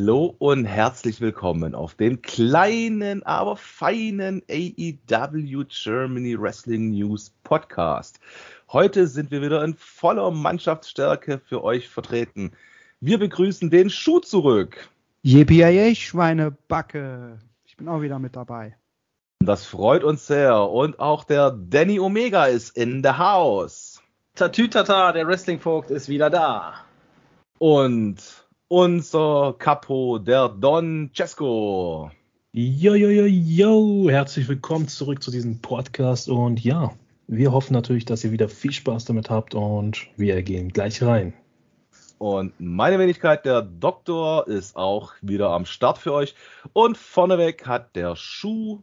Hallo und herzlich willkommen auf dem kleinen, aber feinen AEW Germany Wrestling News Podcast. Heute sind wir wieder in voller Mannschaftsstärke für euch vertreten. Wir begrüßen den Schuh zurück. Yippie Schweinebacke. Ich bin auch wieder mit dabei. Das freut uns sehr. Und auch der Danny Omega ist in the house. Tatütata, der Wrestling-Vogt ist wieder da. Und unser Capo, der Don Cesco. Jo, jo, jo, jo, herzlich willkommen zurück zu diesem Podcast und ja, wir hoffen natürlich, dass ihr wieder viel Spaß damit habt und wir gehen gleich rein. Und meine Wenigkeit, der Doktor, ist auch wieder am Start für euch. Und vorneweg hat der Schuh,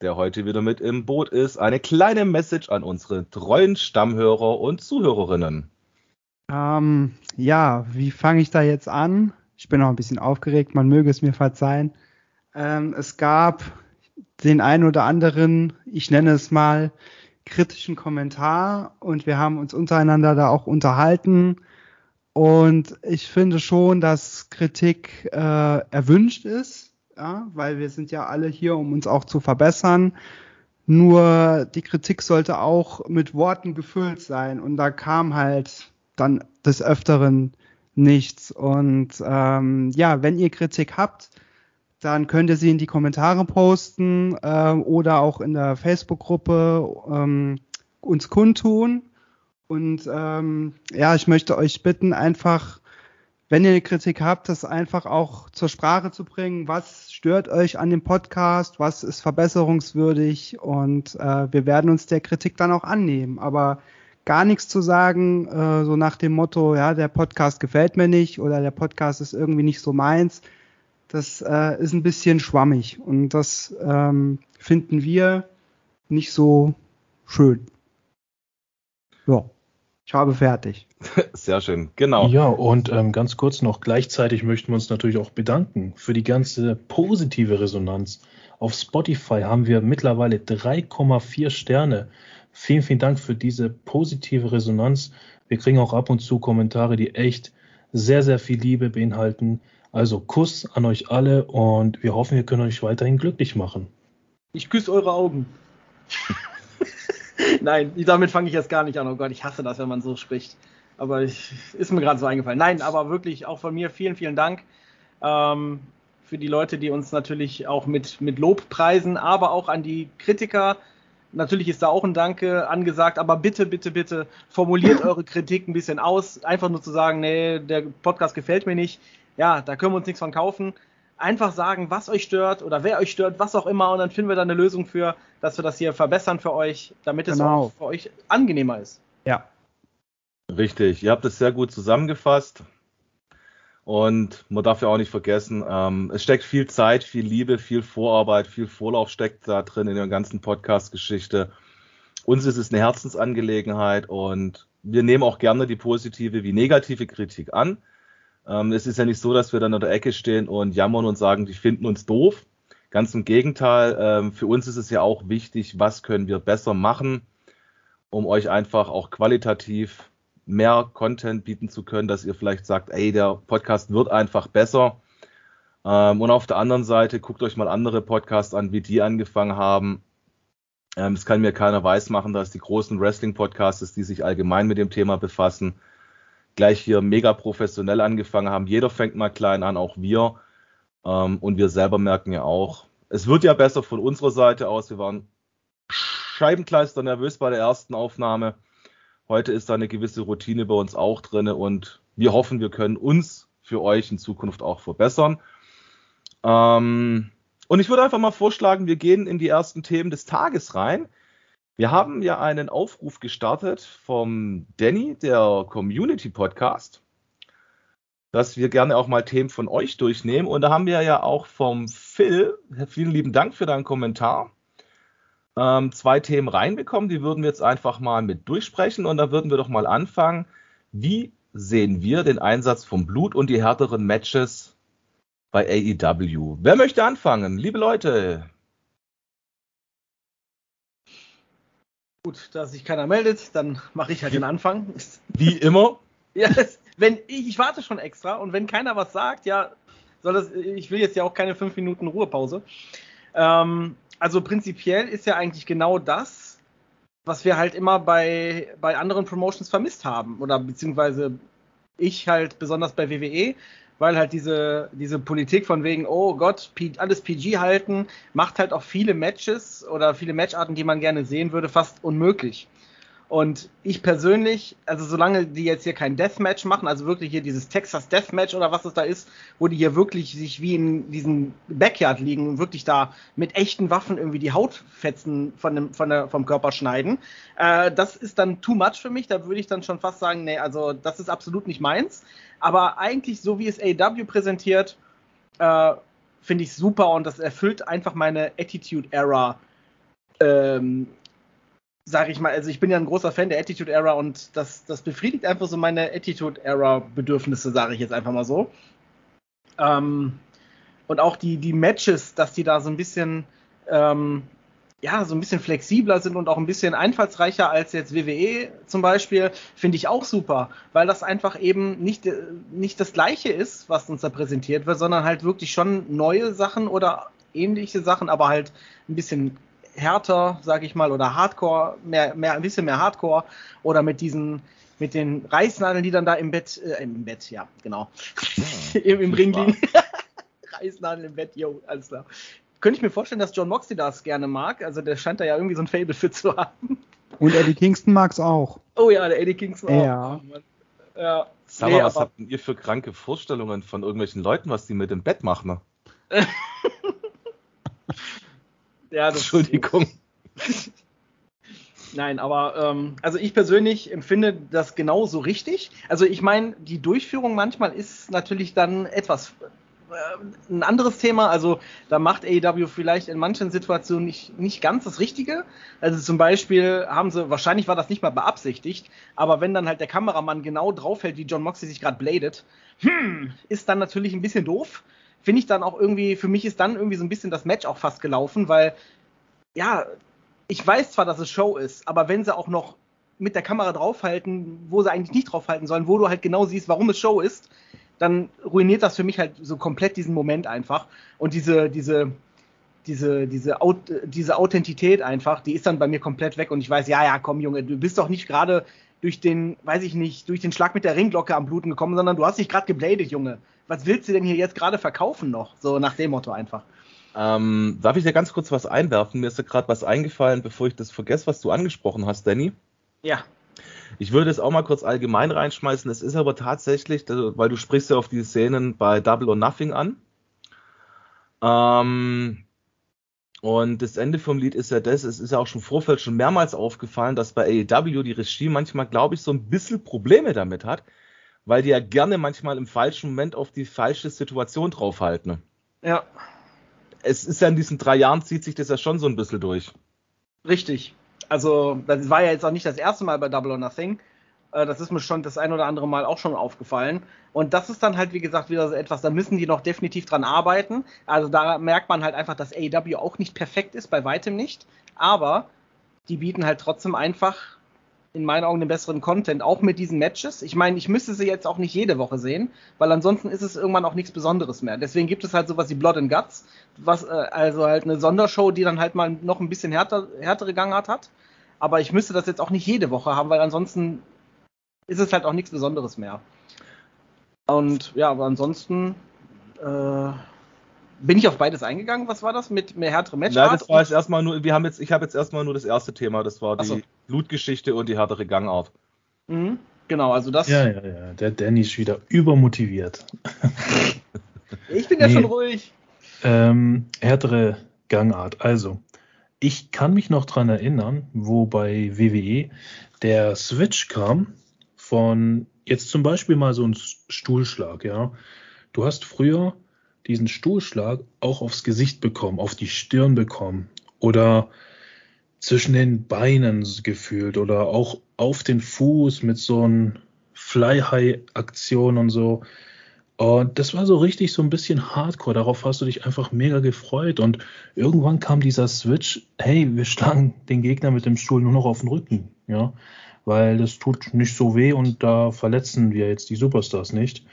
der heute wieder mit im Boot ist, eine kleine Message an unsere treuen Stammhörer und Zuhörerinnen. Ähm, ja, wie fange ich da jetzt an? Ich bin auch ein bisschen aufgeregt, man möge es mir verzeihen. Ähm, es gab den einen oder anderen, ich nenne es mal, kritischen Kommentar und wir haben uns untereinander da auch unterhalten. Und ich finde schon, dass Kritik äh, erwünscht ist, ja, weil wir sind ja alle hier, um uns auch zu verbessern. Nur die Kritik sollte auch mit Worten gefüllt sein. Und da kam halt dann des Öfteren nichts. Und ähm, ja, wenn ihr Kritik habt, dann könnt ihr sie in die Kommentare posten äh, oder auch in der Facebook-Gruppe ähm, uns kundtun. Und ähm, ja, ich möchte euch bitten, einfach, wenn ihr eine Kritik habt, das einfach auch zur Sprache zu bringen. Was stört euch an dem Podcast? Was ist verbesserungswürdig? Und äh, wir werden uns der Kritik dann auch annehmen. Aber gar nichts zu sagen, äh, so nach dem Motto, ja, der Podcast gefällt mir nicht oder der Podcast ist irgendwie nicht so meins. Das äh, ist ein bisschen schwammig und das ähm, finden wir nicht so schön. Ja, ich habe fertig. Sehr schön, genau. Ja, und ähm, ganz kurz noch, gleichzeitig möchten wir uns natürlich auch bedanken für die ganze positive Resonanz. Auf Spotify haben wir mittlerweile 3,4 Sterne. Vielen, vielen Dank für diese positive Resonanz. Wir kriegen auch ab und zu Kommentare, die echt sehr, sehr viel Liebe beinhalten. Also Kuss an euch alle und wir hoffen, wir können euch weiterhin glücklich machen. Ich küsse eure Augen. Nein, damit fange ich jetzt gar nicht an. Oh Gott, ich hasse das, wenn man so spricht. Aber ich, ist mir gerade so eingefallen. Nein, aber wirklich auch von mir vielen, vielen Dank ähm, für die Leute, die uns natürlich auch mit, mit Lob preisen, aber auch an die Kritiker, Natürlich ist da auch ein Danke angesagt, aber bitte, bitte, bitte formuliert eure Kritik ein bisschen aus. Einfach nur zu sagen, nee, der Podcast gefällt mir nicht. Ja, da können wir uns nichts von kaufen. Einfach sagen, was euch stört oder wer euch stört, was auch immer, und dann finden wir da eine Lösung für, dass wir das hier verbessern für euch, damit genau. es auch für euch angenehmer ist. Ja. Richtig, ihr habt es sehr gut zusammengefasst. Und man darf ja auch nicht vergessen, ähm, es steckt viel Zeit, viel Liebe, viel Vorarbeit, viel Vorlauf steckt da drin in der ganzen Podcast-Geschichte. Uns ist es eine Herzensangelegenheit und wir nehmen auch gerne die positive wie negative Kritik an. Ähm, es ist ja nicht so, dass wir dann in der Ecke stehen und jammern und sagen, die finden uns doof. Ganz im Gegenteil, ähm, für uns ist es ja auch wichtig, was können wir besser machen, um euch einfach auch qualitativ mehr Content bieten zu können, dass ihr vielleicht sagt, ey, der Podcast wird einfach besser. Ähm, und auf der anderen Seite, guckt euch mal andere Podcasts an, wie die angefangen haben. Ähm, das kann mir keiner weismachen, dass die großen Wrestling-Podcasts, die sich allgemein mit dem Thema befassen, gleich hier mega professionell angefangen haben. Jeder fängt mal klein an, auch wir. Ähm, und wir selber merken ja auch, es wird ja besser von unserer Seite aus. Wir waren Scheibenkleister nervös bei der ersten Aufnahme. Heute ist da eine gewisse Routine bei uns auch drin und wir hoffen, wir können uns für euch in Zukunft auch verbessern. Ähm, und ich würde einfach mal vorschlagen, wir gehen in die ersten Themen des Tages rein. Wir haben ja einen Aufruf gestartet vom Danny, der Community Podcast, dass wir gerne auch mal Themen von euch durchnehmen. Und da haben wir ja auch vom Phil, vielen lieben Dank für deinen Kommentar, ähm, zwei Themen reinbekommen. Die würden wir jetzt einfach mal mit durchsprechen und da würden wir doch mal anfangen. Wie sehen wir den Einsatz vom Blut und die härteren Matches bei AEW? Wer möchte anfangen? Liebe Leute. Gut, da sich keiner meldet, dann mache ich halt den Anfang. Wie immer. ja, wenn ich, ich warte schon extra und wenn keiner was sagt, ja, soll das, ich will jetzt ja auch keine fünf Minuten Ruhepause. Ähm, also prinzipiell ist ja eigentlich genau das, was wir halt immer bei, bei anderen Promotions vermisst haben. Oder beziehungsweise ich halt besonders bei WWE, weil halt diese, diese Politik von wegen, oh Gott, alles PG halten, macht halt auch viele Matches oder viele Matcharten, die man gerne sehen würde, fast unmöglich. Und ich persönlich, also solange die jetzt hier kein Deathmatch machen, also wirklich hier dieses Texas Deathmatch oder was es da ist, wo die hier wirklich sich wie in diesem Backyard liegen und wirklich da mit echten Waffen irgendwie die Hautfetzen von dem, von der, vom Körper schneiden, äh, das ist dann too much für mich. Da würde ich dann schon fast sagen, nee, also das ist absolut nicht meins. Aber eigentlich, so wie es AW präsentiert, äh, finde ich super und das erfüllt einfach meine Attitude Era ähm, sage ich mal, also ich bin ja ein großer Fan der Attitude Era und das, das befriedigt einfach so meine Attitude Era Bedürfnisse, sage ich jetzt einfach mal so. Ähm, und auch die, die Matches, dass die da so ein bisschen, ähm, ja, so ein bisschen flexibler sind und auch ein bisschen einfallsreicher als jetzt WWE zum Beispiel, finde ich auch super, weil das einfach eben nicht, nicht das Gleiche ist, was uns da präsentiert wird, sondern halt wirklich schon neue Sachen oder ähnliche Sachen, aber halt ein bisschen härter, sage ich mal, oder Hardcore, mehr, mehr, ein bisschen mehr Hardcore oder mit diesen, mit den Reißnadeln, die dann da im Bett, äh, im Bett, ja, genau, ja, Im, im Ring liegen. Reißnadeln im Bett, yo, alles klar. Könnte ich mir vorstellen, dass John Moxley das gerne mag. Also der scheint da ja irgendwie so ein Fable für zu haben. Und Eddie Kingston mag es auch. Oh ja, der Eddie Kingston auch. Ja. ja. Sag mal, nee, was habt ihr für kranke Vorstellungen von irgendwelchen Leuten, was die mit dem Bett machen? Ja, Entschuldigung. Nein, aber ähm, also ich persönlich empfinde das genauso richtig. Also ich meine, die Durchführung manchmal ist natürlich dann etwas äh, ein anderes Thema. Also da macht AEW vielleicht in manchen Situationen nicht, nicht ganz das Richtige. Also zum Beispiel haben sie, wahrscheinlich war das nicht mal beabsichtigt, aber wenn dann halt der Kameramann genau draufhält, wie John Moxley sich gerade bladet, hm, ist dann natürlich ein bisschen doof finde ich dann auch irgendwie, für mich ist dann irgendwie so ein bisschen das Match auch fast gelaufen, weil, ja, ich weiß zwar, dass es Show ist, aber wenn sie auch noch mit der Kamera draufhalten, wo sie eigentlich nicht draufhalten sollen, wo du halt genau siehst, warum es Show ist, dann ruiniert das für mich halt so komplett diesen Moment einfach. Und diese, diese, diese, diese, diese Authentität einfach, die ist dann bei mir komplett weg und ich weiß, ja, ja, komm, Junge, du bist doch nicht gerade durch den, weiß ich nicht, durch den Schlag mit der Ringglocke am Bluten gekommen, sondern du hast dich gerade gebladet, Junge was willst du denn hier jetzt gerade verkaufen noch? So nach dem Motto einfach. Ähm, darf ich dir ganz kurz was einwerfen? Mir ist da gerade was eingefallen, bevor ich das vergesse, was du angesprochen hast, Danny. Ja. Ich würde das auch mal kurz allgemein reinschmeißen. Es ist aber tatsächlich, weil du sprichst ja auf die Szenen bei Double or Nothing an. Ähm, und das Ende vom Lied ist ja das, es ist ja auch schon im Vorfeld schon mehrmals aufgefallen, dass bei AEW die Regie manchmal, glaube ich, so ein bisschen Probleme damit hat, weil die ja gerne manchmal im falschen Moment auf die falsche Situation draufhalten. Ja. Es ist ja in diesen drei Jahren zieht sich das ja schon so ein bisschen durch. Richtig. Also, das war ja jetzt auch nicht das erste Mal bei Double or Nothing. Äh, das ist mir schon das ein oder andere Mal auch schon aufgefallen. Und das ist dann halt, wie gesagt, wieder so etwas, da müssen die noch definitiv dran arbeiten. Also da merkt man halt einfach, dass AEW auch nicht perfekt ist, bei weitem nicht. Aber die bieten halt trotzdem einfach in meinen Augen den besseren Content, auch mit diesen Matches. Ich meine, ich müsste sie jetzt auch nicht jede Woche sehen, weil ansonsten ist es irgendwann auch nichts Besonderes mehr. Deswegen gibt es halt sowas wie Blood and Guts, was äh, also halt eine Sondershow, die dann halt mal noch ein bisschen härter, härtere Gangart hat. Aber ich müsste das jetzt auch nicht jede Woche haben, weil ansonsten ist es halt auch nichts Besonderes mehr. Und ja, aber ansonsten äh, bin ich auf beides eingegangen? Was war das mit mehr härtere Match? Nein, das war jetzt erstmal nur, wir haben jetzt, ich habe jetzt erstmal nur das erste Thema, das war die so. Blutgeschichte und die härtere Gangart. Mhm, genau, also das. Ja, ja, ja, der Danny ist wieder übermotiviert. ich bin ja nee, schon ruhig. Ähm, härtere Gangart. Also, ich kann mich noch dran erinnern, wo bei WWE der Switch kam von jetzt zum Beispiel mal so ein Stuhlschlag, ja. Du hast früher diesen Stuhlschlag auch aufs Gesicht bekommen, auf die Stirn bekommen oder zwischen den Beinen gefühlt oder auch auf den Fuß mit so einem Fly-High-Aktion und so. Und das war so richtig so ein bisschen Hardcore. Darauf hast du dich einfach mega gefreut. Und irgendwann kam dieser Switch, hey, wir schlagen den Gegner mit dem Stuhl nur noch auf den Rücken. Ja, weil das tut nicht so weh und da verletzen wir jetzt die Superstars nicht.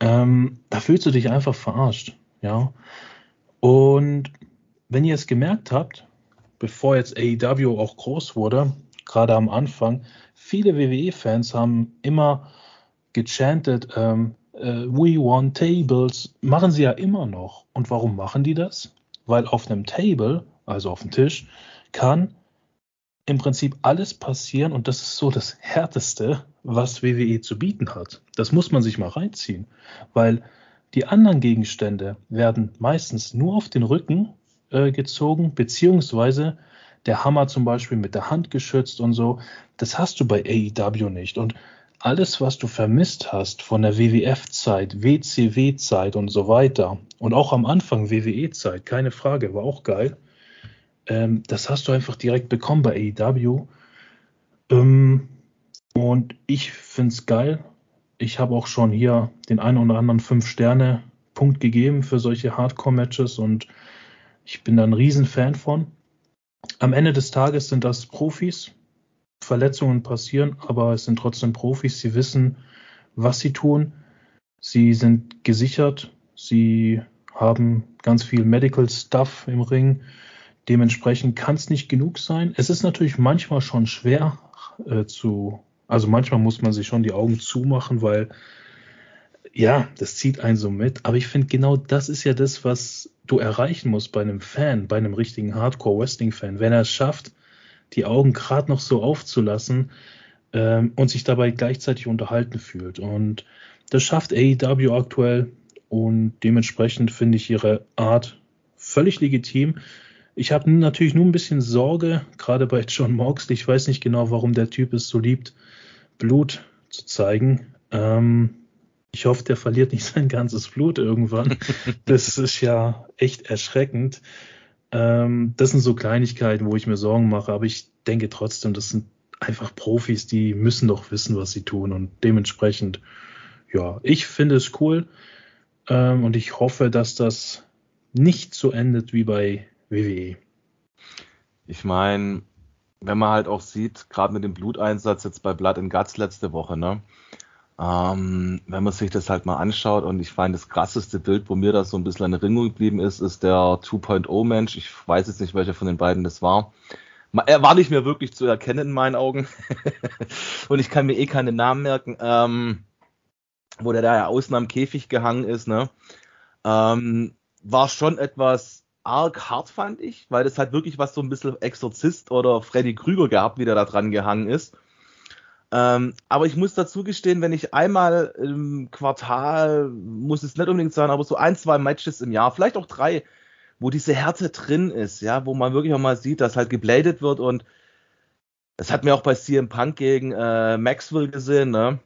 Ähm, da fühlst du dich einfach verarscht. Ja. Und wenn ihr es gemerkt habt, bevor jetzt AEW auch groß wurde, gerade am Anfang, viele WWE-Fans haben immer gechantet, ähm, äh, we want tables, machen sie ja immer noch. Und warum machen die das? Weil auf einem Table, also auf dem Tisch, kann im Prinzip alles passieren und das ist so das Härteste, was WWE zu bieten hat. Das muss man sich mal reinziehen, weil die anderen Gegenstände werden meistens nur auf den Rücken äh, gezogen, beziehungsweise der Hammer zum Beispiel mit der Hand geschützt und so. Das hast du bei AEW nicht. Und alles, was du vermisst hast von der WWF-Zeit, WCW-Zeit und so weiter und auch am Anfang WWE-Zeit, keine Frage, war auch geil. Ähm, das hast du einfach direkt bekommen bei AEW. Ähm, und ich finde es geil. Ich habe auch schon hier den einen oder anderen 5-Sterne-Punkt gegeben für solche Hardcore-Matches und ich bin da ein Riesenfan von. Am Ende des Tages sind das Profis, Verletzungen passieren, aber es sind trotzdem Profis. Sie wissen, was sie tun. Sie sind gesichert. Sie haben ganz viel Medical Stuff im Ring. Dementsprechend kann es nicht genug sein. Es ist natürlich manchmal schon schwer äh, zu, also manchmal muss man sich schon die Augen zumachen, weil ja, das zieht einen so mit. Aber ich finde genau das ist ja das, was du erreichen musst bei einem Fan, bei einem richtigen Hardcore-Wrestling-Fan. Wenn er es schafft, die Augen gerade noch so aufzulassen ähm, und sich dabei gleichzeitig unterhalten fühlt. Und das schafft AEW aktuell und dementsprechend finde ich ihre Art völlig legitim. Ich habe natürlich nur ein bisschen Sorge, gerade bei John Moxley. Ich weiß nicht genau, warum der Typ es so liebt, Blut zu zeigen. Ähm, ich hoffe, der verliert nicht sein ganzes Blut irgendwann. Das ist ja echt erschreckend. Ähm, das sind so Kleinigkeiten, wo ich mir Sorgen mache, aber ich denke trotzdem, das sind einfach Profis, die müssen doch wissen, was sie tun und dementsprechend, ja, ich finde es cool ähm, und ich hoffe, dass das nicht so endet wie bei WWE. Ich meine, wenn man halt auch sieht, gerade mit dem Bluteinsatz jetzt bei Blood and Guts letzte Woche, ne? Ähm, wenn man sich das halt mal anschaut und ich meine, das krasseste Bild, wo mir das so ein bisschen in Erinnerung geblieben ist, ist der 2.0 Mensch. Ich weiß jetzt nicht, welcher von den beiden das war. Er war nicht mehr wirklich zu erkennen in meinen Augen. und ich kann mir eh keine Namen merken. Ähm, wo der da ja außen am Käfig gehangen ist, ne? Ähm, war schon etwas arg hart, fand ich, weil das halt wirklich was so ein bisschen Exorzist oder Freddy Krüger gehabt, wie der da dran gehangen ist. Ähm, aber ich muss dazu gestehen, wenn ich einmal im Quartal, muss es nicht unbedingt sein, aber so ein, zwei Matches im Jahr, vielleicht auch drei, wo diese Härte drin ist, ja, wo man wirklich auch mal sieht, dass halt gebladet wird und das hat mir auch bei CM Punk gegen äh, Maxwell gesehen, ne?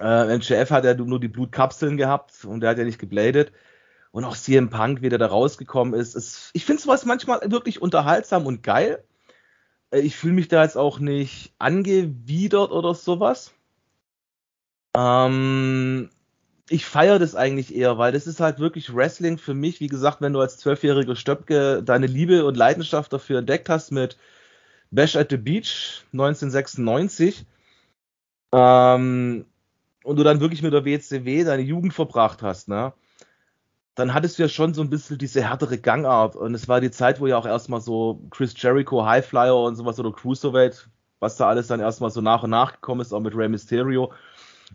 Äh, MJF hat ja nur die Blutkapseln gehabt und der hat ja nicht gebladet. Und auch CM Punk, wie der da rausgekommen ist. ist ich finde sowas manchmal wirklich unterhaltsam und geil. Äh, ich fühle mich da jetzt auch nicht angewidert oder sowas. Ähm, ich feiere das eigentlich eher, weil das ist halt wirklich Wrestling für mich. Wie gesagt, wenn du als zwölfjähriger Stöpke deine Liebe und Leidenschaft dafür entdeckt hast mit Bash at the Beach 1996 ähm, und du dann wirklich mit der WCW deine Jugend verbracht hast, ne? Dann hattest du ja schon so ein bisschen diese härtere Gangart. Und es war die Zeit, wo ja auch erstmal so Chris Jericho, Highflyer und sowas oder Cruiserweight, was da alles dann erstmal so nach und nach gekommen ist, auch mit Rey Mysterio.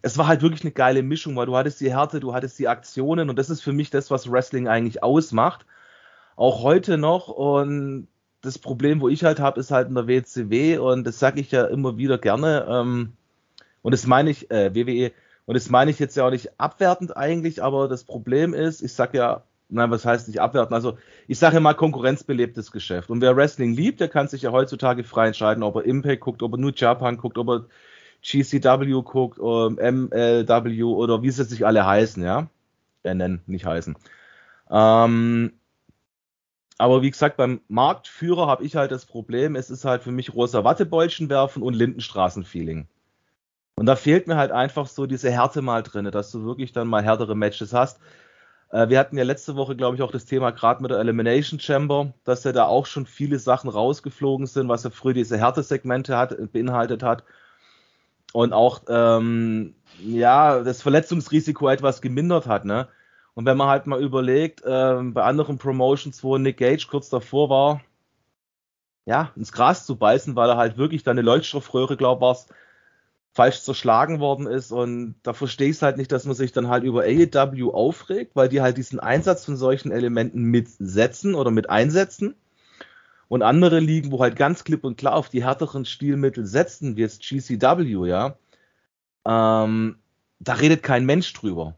Es war halt wirklich eine geile Mischung, weil du hattest die Härte, du hattest die Aktionen und das ist für mich das, was Wrestling eigentlich ausmacht. Auch heute noch. Und das Problem, wo ich halt habe, ist halt in der WCW und das sage ich ja immer wieder gerne. Ähm, und das meine ich, äh, WWE, und das meine ich jetzt ja auch nicht abwertend eigentlich, aber das Problem ist, ich sag ja, nein, was heißt nicht abwertend? Also ich sage ja mal konkurrenzbelebtes Geschäft. Und wer Wrestling liebt, der kann sich ja heutzutage frei entscheiden, ob er Impact guckt, ob er nur Japan guckt, ob er GCW guckt, MLW oder wie sie sich alle heißen, ja. Äh, nennen, nicht heißen. Ähm, aber wie gesagt, beim Marktführer habe ich halt das Problem, es ist halt für mich rosa Wattebäulchen werfen und Lindenstraßen-Feeling. Und da fehlt mir halt einfach so diese Härte mal drin, dass du wirklich dann mal härtere Matches hast. Äh, wir hatten ja letzte Woche, glaube ich, auch das Thema gerade mit der Elimination Chamber, dass ja da auch schon viele Sachen rausgeflogen sind, was ja früher diese Härtesegmente hat, beinhaltet hat. und auch ähm, ja das Verletzungsrisiko etwas gemindert hat, ne? Und wenn man halt mal überlegt, ähm, bei anderen Promotions, wo Nick Gage kurz davor war, ja, ins Gras zu beißen, weil er halt wirklich da eine Leuchtstoffröhre, glaub war's, falsch zerschlagen worden ist. Und da verstehe ich es halt nicht, dass man sich dann halt über AEW aufregt, weil die halt diesen Einsatz von solchen Elementen mitsetzen oder mit einsetzen. Und andere Ligen, wo halt ganz klipp und klar auf die härteren Stilmittel setzen, wie jetzt GCW, ja, ähm, da redet kein Mensch drüber.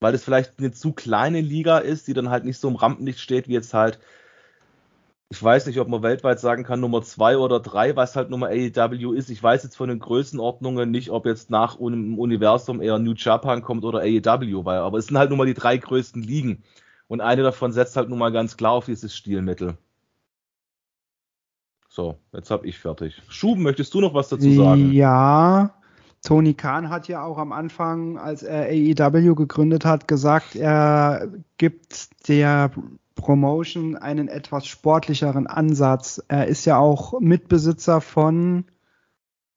Weil es vielleicht eine zu kleine Liga ist, die dann halt nicht so im Rampenlicht steht, wie jetzt halt ich weiß nicht, ob man weltweit sagen kann, Nummer zwei oder drei, was halt Nummer AEW ist. Ich weiß jetzt von den Größenordnungen nicht, ob jetzt nach dem Universum eher New Japan kommt oder AEW, weil, aber es sind halt nun mal die drei größten Ligen. Und eine davon setzt halt nun mal ganz klar auf dieses Stilmittel. So, jetzt hab ich fertig. Schuben, möchtest du noch was dazu sagen? Ja, Tony Khan hat ja auch am Anfang, als er AEW gegründet hat, gesagt, er gibt der Promotion einen etwas sportlicheren Ansatz. Er ist ja auch Mitbesitzer von,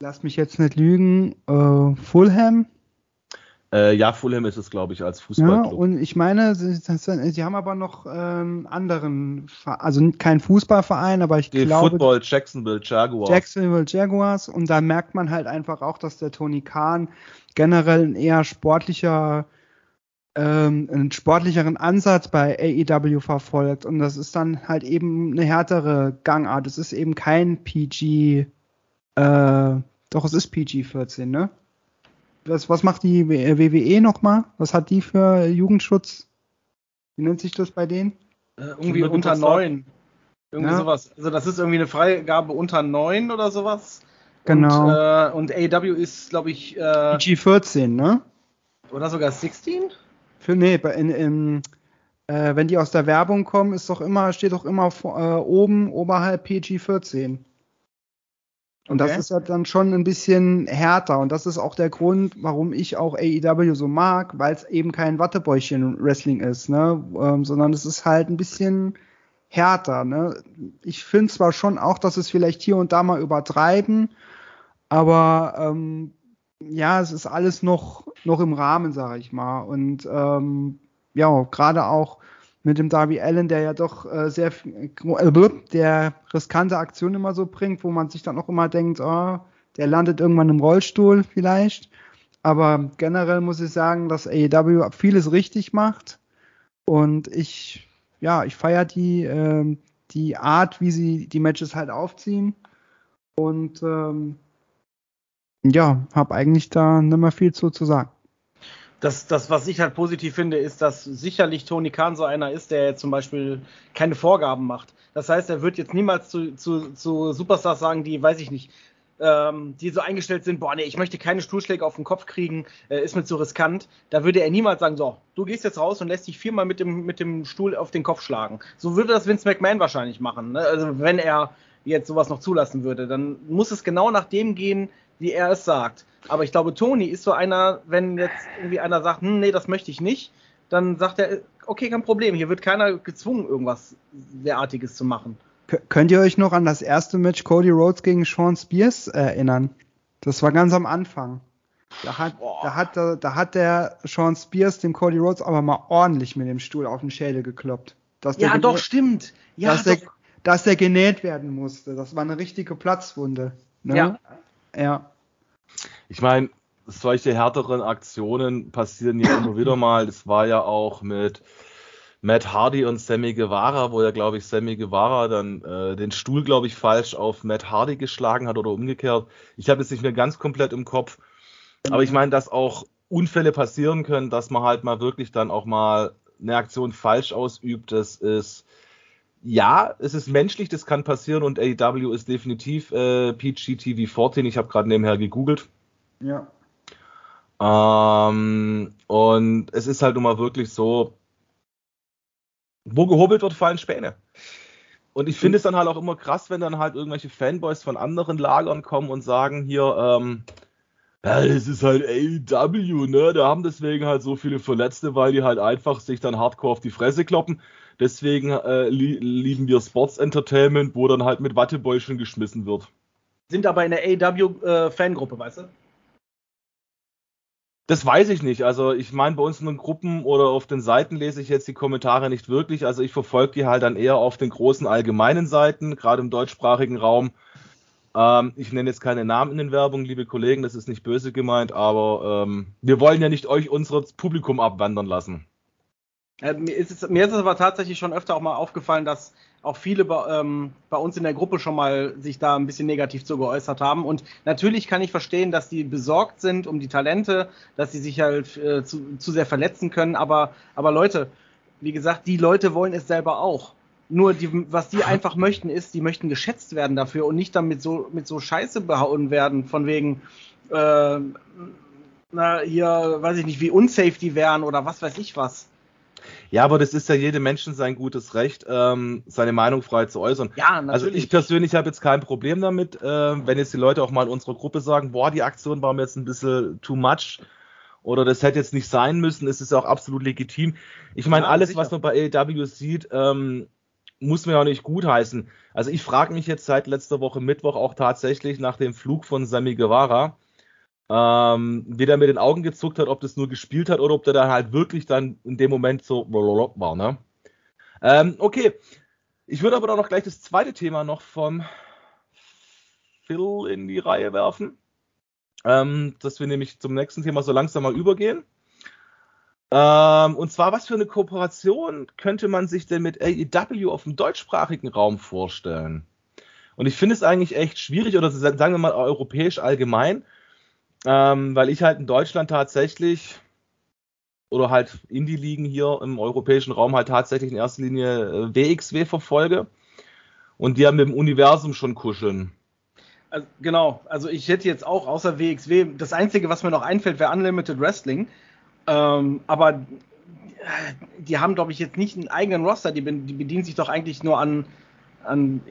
lass mich jetzt nicht lügen, äh, Fulham. Äh, ja, Fulham ist es, glaube ich, als Fußballclub. Ja, und ich meine, sie, sie haben aber noch ähm, anderen, also kein Fußballverein, aber ich Die glaube. Football Jacksonville Jaguars. Jacksonville Jaguars. Und da merkt man halt einfach auch, dass der Tony Khan generell ein eher sportlicher ähm, einen sportlicheren Ansatz bei AEW verfolgt und das ist dann halt eben eine härtere Gangart. Es ist eben kein PG, äh, doch es ist PG 14, ne? Was, was macht die WWE nochmal? Was hat die für Jugendschutz? Wie nennt sich das bei denen? Äh, irgendwie unter neun. Irgendwie Ja. sowas. Also das ist irgendwie eine Freigabe unter neun oder sowas. Genau. Und, äh, und AEW ist, glaube ich, äh, PG 14, ne? oder sogar 16? Für, nee, in, in, äh, wenn die aus der Werbung kommen, ist doch immer, steht doch immer vor, äh, oben oberhalb PG 14. Und das Okay. ist ja dann schon ein bisschen härter. Und das ist auch der Grund, warum ich auch AEW so mag, weil es eben kein Wattebäuchchen-Wrestling ist, ne? Ähm, sondern es ist halt ein bisschen härter, ne? Ich finde zwar schon auch, dass es vielleicht hier und da mal übertreiben, aber ähm, ja, es ist alles noch, noch im Rahmen, sage ich mal. Und ähm, ja, gerade auch mit dem Darby Allen, der ja doch äh, sehr äh, der riskante Aktionen immer so bringt, wo man sich dann auch immer denkt, oh, der landet irgendwann im Rollstuhl vielleicht. Aber generell muss ich sagen, dass AEW vieles richtig macht. Und ich, ja, ich feiere die, ähm, die Art, wie sie die Matches halt aufziehen. Und ähm, ja, habe eigentlich da nicht mehr viel zu, zu sagen. Das, das, was ich halt positiv finde, ist, dass sicherlich Tony Khan so einer ist, der jetzt zum Beispiel keine Vorgaben macht. Das heißt, er wird jetzt niemals zu, zu, zu Superstars sagen, die, weiß ich nicht, ähm, die so eingestellt sind, boah, nee, ich möchte keine Stuhlschläge auf den Kopf kriegen, äh, ist mir zu riskant. Da würde er niemals sagen, so, du gehst jetzt raus und lässt dich viermal mit dem, mit dem Stuhl auf den Kopf schlagen. So würde das Vince McMahon wahrscheinlich machen. Ne? Also wenn er jetzt sowas noch zulassen würde, dann muss es genau nach dem gehen, wie er es sagt. Aber ich glaube, Tony ist so einer, wenn jetzt irgendwie einer sagt, hm, nee, das möchte ich nicht, dann sagt er, okay, kein Problem, hier wird keiner gezwungen, irgendwas derartiges zu machen. Könnt ihr euch noch an das erste Match Cody Rhodes gegen Sean Spears erinnern? Das war ganz am Anfang. Da hat, da hat, da, da hat der Sean Spears dem Cody Rhodes aber mal ordentlich mit dem Stuhl auf den Schädel gekloppt. Dass der Ja, doch, stimmt. Ja, dass, der, doch. dass der genäht werden musste. Das war eine richtige Platzwunde. Ne? Ja. Ja. Ich meine, solche härteren Aktionen passieren ja immer wieder mal. Das war ja auch mit Matt Hardy und Sammy Guevara, wo ja, glaube ich, Sammy Guevara dann äh, den Stuhl, glaube ich, falsch auf Matt Hardy geschlagen hat oder umgekehrt. Ich habe es nicht mehr ganz komplett im Kopf. Aber ich meine, dass auch Unfälle passieren können, dass man halt mal wirklich dann auch mal eine Aktion falsch ausübt, das ist ja, es ist menschlich, das kann passieren und AEW ist definitiv äh, PGTV 14. Ich habe gerade nebenher gegoogelt. Ja. Ähm, und es ist halt nun mal wirklich so, wo gehobelt wird, fallen Späne. Und ich finde es dann halt auch immer krass, wenn dann halt irgendwelche Fanboys von anderen Lagern kommen und sagen hier, ähm, ja, das ist halt AEW, ne? Da haben deswegen halt so viele Verletzte, weil die halt einfach sich dann hardcore auf die Fresse kloppen. Deswegen äh, li lieben wir Sports Entertainment, wo dann halt mit Wattebäuschen geschmissen wird. Sind aber in der AEW-Fangruppe, weißt du? Das weiß ich nicht. Also ich meine, bei uns in den Gruppen oder auf den Seiten lese ich jetzt die Kommentare nicht wirklich. Also ich verfolge die halt dann eher auf den großen allgemeinen Seiten, gerade im deutschsprachigen Raum. Ähm, ich nenne jetzt keine Namen in den Werbungen, liebe Kollegen, das ist nicht böse gemeint, aber ähm, wir wollen ja nicht euch unser Publikum abwandern lassen. Äh, mir, ist es, mir ist es aber tatsächlich schon öfter auch mal aufgefallen, dass auch viele bei, ähm, bei uns in der Gruppe schon mal sich da ein bisschen negativ zu geäußert haben. Und natürlich kann ich verstehen, dass die besorgt sind um die Talente, dass sie sich halt äh, zu, zu sehr verletzen können. Aber, aber Leute, wie gesagt, die Leute wollen es selber auch. Nur die, was die einfach möchten, ist, die möchten geschätzt werden dafür und nicht damit so mit so Scheiße behauen werden, von wegen, äh, na, hier, weiß ich nicht, wie unsafe die wären oder was weiß ich was. Ja, aber das ist ja jedem Menschen sein gutes Recht, ähm, seine Meinung frei zu äußern. Ja, natürlich. Also ich persönlich habe jetzt kein Problem damit, äh, wenn jetzt die Leute auch mal in unserer Gruppe sagen, boah, die Aktion war mir jetzt ein bisschen too much oder das hätte jetzt nicht sein müssen, ist es ja auch absolut legitim. Ich meine, ja, alles, sicher. was man bei AEW sieht, ähm, muss man ja auch nicht gutheißen. Also ich frage mich jetzt seit letzter Woche Mittwoch auch tatsächlich nach dem Flug von Sammy Guevara, ähm, der mit den Augen gezuckt hat, ob das nur gespielt hat oder ob der dann halt wirklich dann in dem Moment so war, ne? Ähm, okay. Ich würde aber dann noch gleich das zweite Thema noch vom Phil in die Reihe werfen. Ähm, dass wir nämlich zum nächsten Thema so langsam mal übergehen. Ähm, und zwar, was für eine Kooperation könnte man sich denn mit AEW auf dem deutschsprachigen Raum vorstellen? Und ich finde es eigentlich echt schwierig, oder sagen wir mal europäisch allgemein, ähm, weil ich halt in Deutschland tatsächlich oder halt Indie-Ligen hier im europäischen Raum halt tatsächlich in erster Linie WXW äh, verfolge. Und die haben mit dem Universum schon kuscheln. Also, genau, also ich hätte jetzt auch außer WXW, das Einzige, was mir noch einfällt, wäre Unlimited Wrestling. Ähm, aber äh, die haben, glaube ich, jetzt nicht einen eigenen Roster. Die, die, bedienen sich doch eigentlich nur an, an,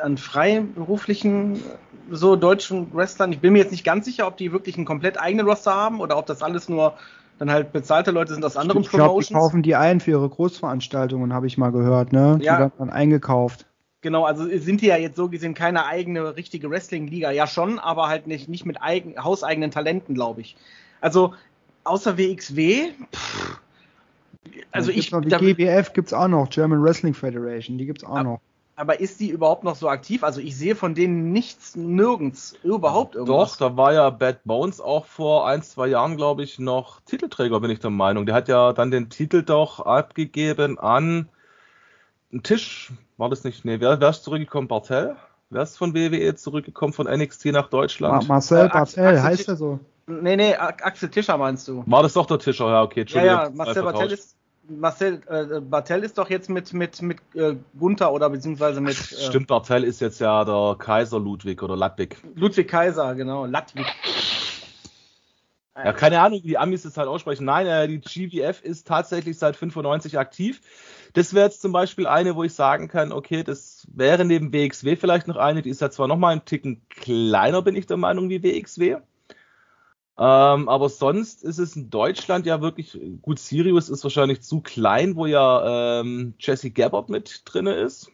an freiberuflichen, so deutschen Wrestlern. Ich bin mir jetzt nicht ganz sicher, ob die wirklich einen komplett eigenen Roster haben oder ob das alles nur dann halt bezahlte Leute sind aus anderen ich glaub, Promotions. Die kaufen die ein für ihre Großveranstaltungen, habe ich mal gehört, ne? Die ja. werden dann eingekauft. Genau, also sind die ja jetzt so gesehen keine eigene richtige Wrestling-Liga, ja schon, aber halt nicht, nicht mit eigen, hauseigenen Talenten, glaube ich. Also außer WXW, pff, also ich. Noch die GWF gibt es auch noch, German Wrestling Federation, die gibt es auch ab, noch. Aber ist die überhaupt noch so aktiv? Also ich sehe von denen nichts, nirgends, überhaupt irgendwas. Doch, da war ja Bad Bones auch vor ein, zwei Jahren, glaube ich, noch Titelträger, bin ich der Meinung. Der hat ja dann den Titel doch abgegeben an einen Tisch, war das nicht? Nee, wer, wer ist zurückgekommen? Bartel? Wer ist von WWE zurückgekommen von NXT nach Deutschland? Marcel Bartel, äh, heißt er so? Nee, nee, Axel Tischer meinst du. War das doch der Tischer, ja, okay. Ja, ja, Marcel Bartel ist, Marcel äh, Bartel ist doch jetzt mit, mit, mit äh, Gunther oder beziehungsweise mit. Äh, Stimmt, Bartel ist jetzt ja der Kaiser Ludwig oder Ludwig. Ludwig Kaiser, genau, Ludwig. Ja, keine Ahnung, wie die Amis das halt aussprechen. Nein, äh, die GWF ist tatsächlich seit 95 aktiv. Das wäre jetzt zum Beispiel eine, wo ich sagen kann, okay, das wäre neben WXW vielleicht noch eine, die ist ja zwar nochmal einen Ticken kleiner, bin ich der Meinung, wie WXW. Ähm, aber sonst ist es in Deutschland ja wirklich, gut, Sirius ist wahrscheinlich zu klein, wo ja ähm, Jesse Gabbard mit drin ist.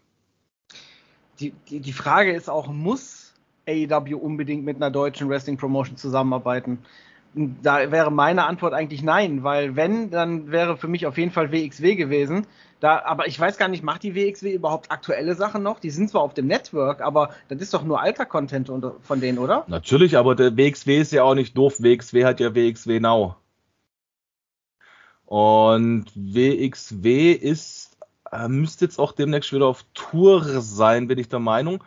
Die, die, die Frage ist auch, muss AEW unbedingt mit einer deutschen Wrestling Promotion zusammenarbeiten? Da wäre meine Antwort eigentlich nein, weil wenn, dann wäre für mich auf jeden Fall WXW gewesen. Da, aber ich weiß gar nicht, macht die WXW überhaupt aktuelle Sachen noch? Die sind zwar auf dem Network, aber das ist doch nur alter Content von denen, oder? Natürlich, aber der WXW ist ja auch nicht doof. WXW hat ja WXW Now. Und WXW ist, äh, müsste jetzt auch demnächst wieder auf Tour sein, bin ich der Meinung.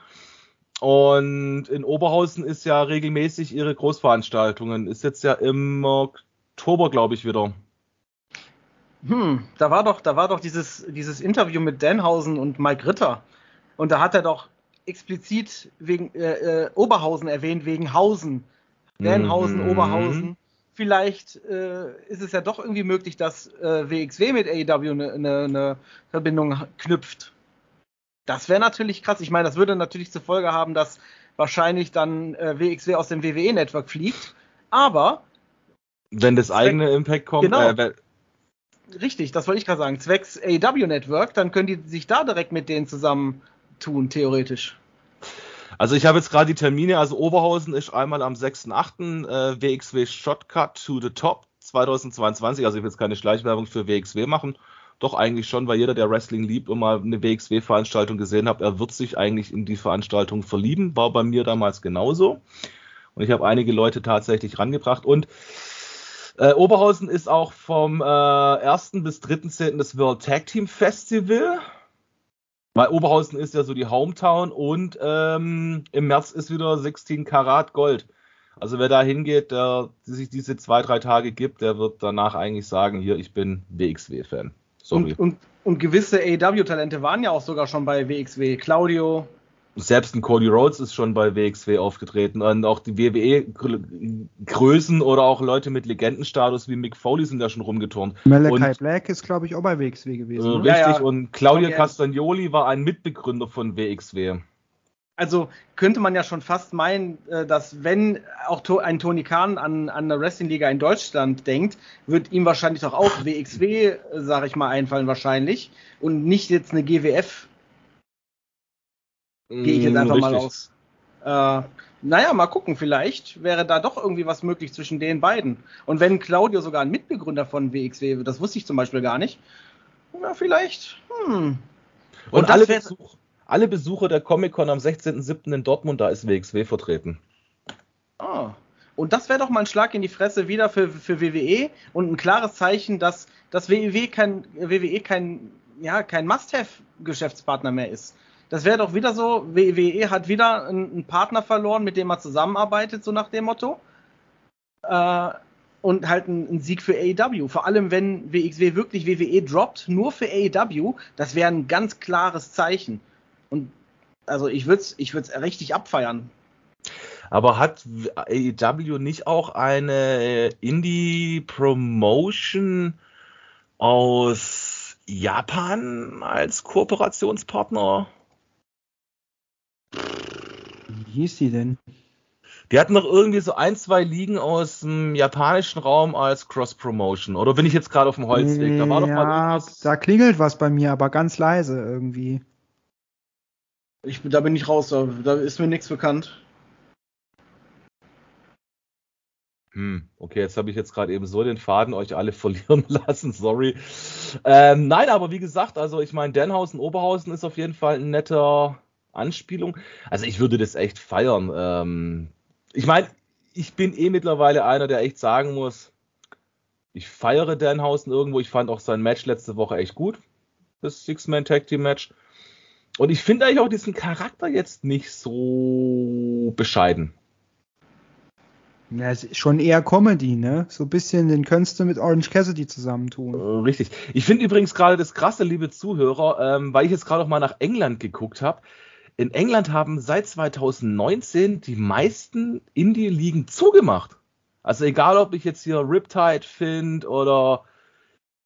Und in Oberhausen ist ja regelmäßig ihre Großveranstaltungen. Ist jetzt ja im Oktober, glaube ich, wieder. Hm, da war doch, da war doch dieses, dieses Interview mit Danhausen und Mike Ritter. Und da hat er doch explizit wegen äh, äh, Oberhausen erwähnt, wegen Hausen. Danhausen, mhm. Oberhausen. Vielleicht äh, ist es ja doch irgendwie möglich, dass äh, WXW mit AEW eine, eine, eine Verbindung knüpft. Das wäre natürlich krass. Ich meine, das würde natürlich zur Folge haben, dass wahrscheinlich dann äh, WXW aus dem WWE-Network fliegt. Aber wenn das eigene Impact kommt, genau. äh, Richtig, das wollte ich gerade sagen. Zwecks AW Network, dann können die sich da direkt mit denen zusammen tun, theoretisch. Also ich habe jetzt gerade die Termine, also Oberhausen ist einmal am 6.8. Äh, WXW Shotcut to the Top 2022, also ich will jetzt keine Schleichwerbung für WXW machen, doch eigentlich schon, weil jeder, der Wrestling liebt und mal eine WXW-Veranstaltung gesehen hat, er wird sich eigentlich in die Veranstaltung verlieben. War bei mir damals genauso. Und ich habe einige Leute tatsächlich rangebracht. Und äh, Oberhausen ist auch vom äh, 1. bis 3.10. das World Tag Team Festival. Weil Oberhausen ist ja so die Hometown und ähm, im März ist wieder 16 Karat Gold. Also wer da hingeht, der sich diese zwei, drei Tage gibt, der wird danach eigentlich sagen, hier, ich bin WXW-Fan. Sorry. Und, und, und gewisse AEW-Talente waren ja auch sogar schon bei WXW. Claudio. Selbst ein Cody Rhodes ist schon bei WXW aufgetreten. Und auch die WWE-Größen oder auch Leute mit Legendenstatus wie Mick Foley sind da schon rumgeturnt. Malachi Black ist, glaube ich, auch bei WXW gewesen. Äh, richtig. Ja, ja. Und Claudio Castagnoli war ein Mitbegründer von WXW also könnte man ja schon fast meinen, äh, dass wenn auch ein Tony Khan an, an eine Wrestling-Liga in Deutschland denkt, wird ihm wahrscheinlich doch auch WXW, äh, sag ich mal, einfallen wahrscheinlich und nicht jetzt eine GWF. Gehe ich jetzt mm, einfach Richtig. mal aus. Äh, naja, mal gucken, vielleicht wäre da doch irgendwie was möglich zwischen den beiden. Und wenn Claudio sogar ein Mitbegründer von WXW, das wusste ich zum Beispiel gar nicht, ja, vielleicht, hm. Und, und alle, Besuch, alle Besucher der Comic-Con am 16.07. in Dortmund, da ist WXW vertreten. Ah. Und das wäre doch mal ein Schlag in die Fresse wieder für, für WWE und ein klares Zeichen, dass, dass WWE kein, WWE kein, ja, kein Must-Have-Geschäftspartner mehr ist. Das wäre doch wieder so, WWE hat wieder einen, Partner verloren, mit dem er zusammenarbeitet, so nach dem Motto. Äh, und halt ein, Sieg für AEW. Vor allem, wenn WXW wirklich WWE droppt, nur für AEW, das wäre ein ganz klares Zeichen. Und also ich würde es ich würd's richtig abfeiern. Aber hat AEW nicht auch eine Indie-Promotion aus Japan als Kooperationspartner? Wie hieß die denn? Die hatten noch irgendwie so ein, zwei Ligen aus dem japanischen Raum als Cross-Promotion. Oder bin ich jetzt gerade auf dem Holzweg? Da war doch mal irgendwas. Da klingelt was bei mir, aber ganz leise irgendwie. Ich, da bin ich raus, da, da ist mir nichts bekannt. Hm, okay, jetzt habe ich jetzt gerade eben so den Faden euch alle verlieren lassen, sorry. Ähm, nein, aber wie gesagt, also ich meine, Denhausen, Oberhausen ist auf jeden Fall ein netter Anspielung. Also ich würde das echt feiern. Ähm, ich meine, ich bin eh mittlerweile einer, der echt sagen muss, ich feiere Denhausen irgendwo. Ich fand auch sein Match letzte Woche echt gut. Das Six-Man-Tag-Team-Match. Und ich finde eigentlich auch diesen Charakter jetzt nicht so bescheiden. Ja, schon eher Comedy, ne? So ein bisschen, den könntest du mit Orange Cassidy zusammentun. Äh, richtig. Ich finde übrigens gerade das krasse, liebe Zuhörer, ähm, weil ich jetzt gerade auch mal nach England geguckt habe. In England haben seit 2019 die meisten Indie-Ligen zugemacht. Also egal, ob ich jetzt hier Riptide finde oder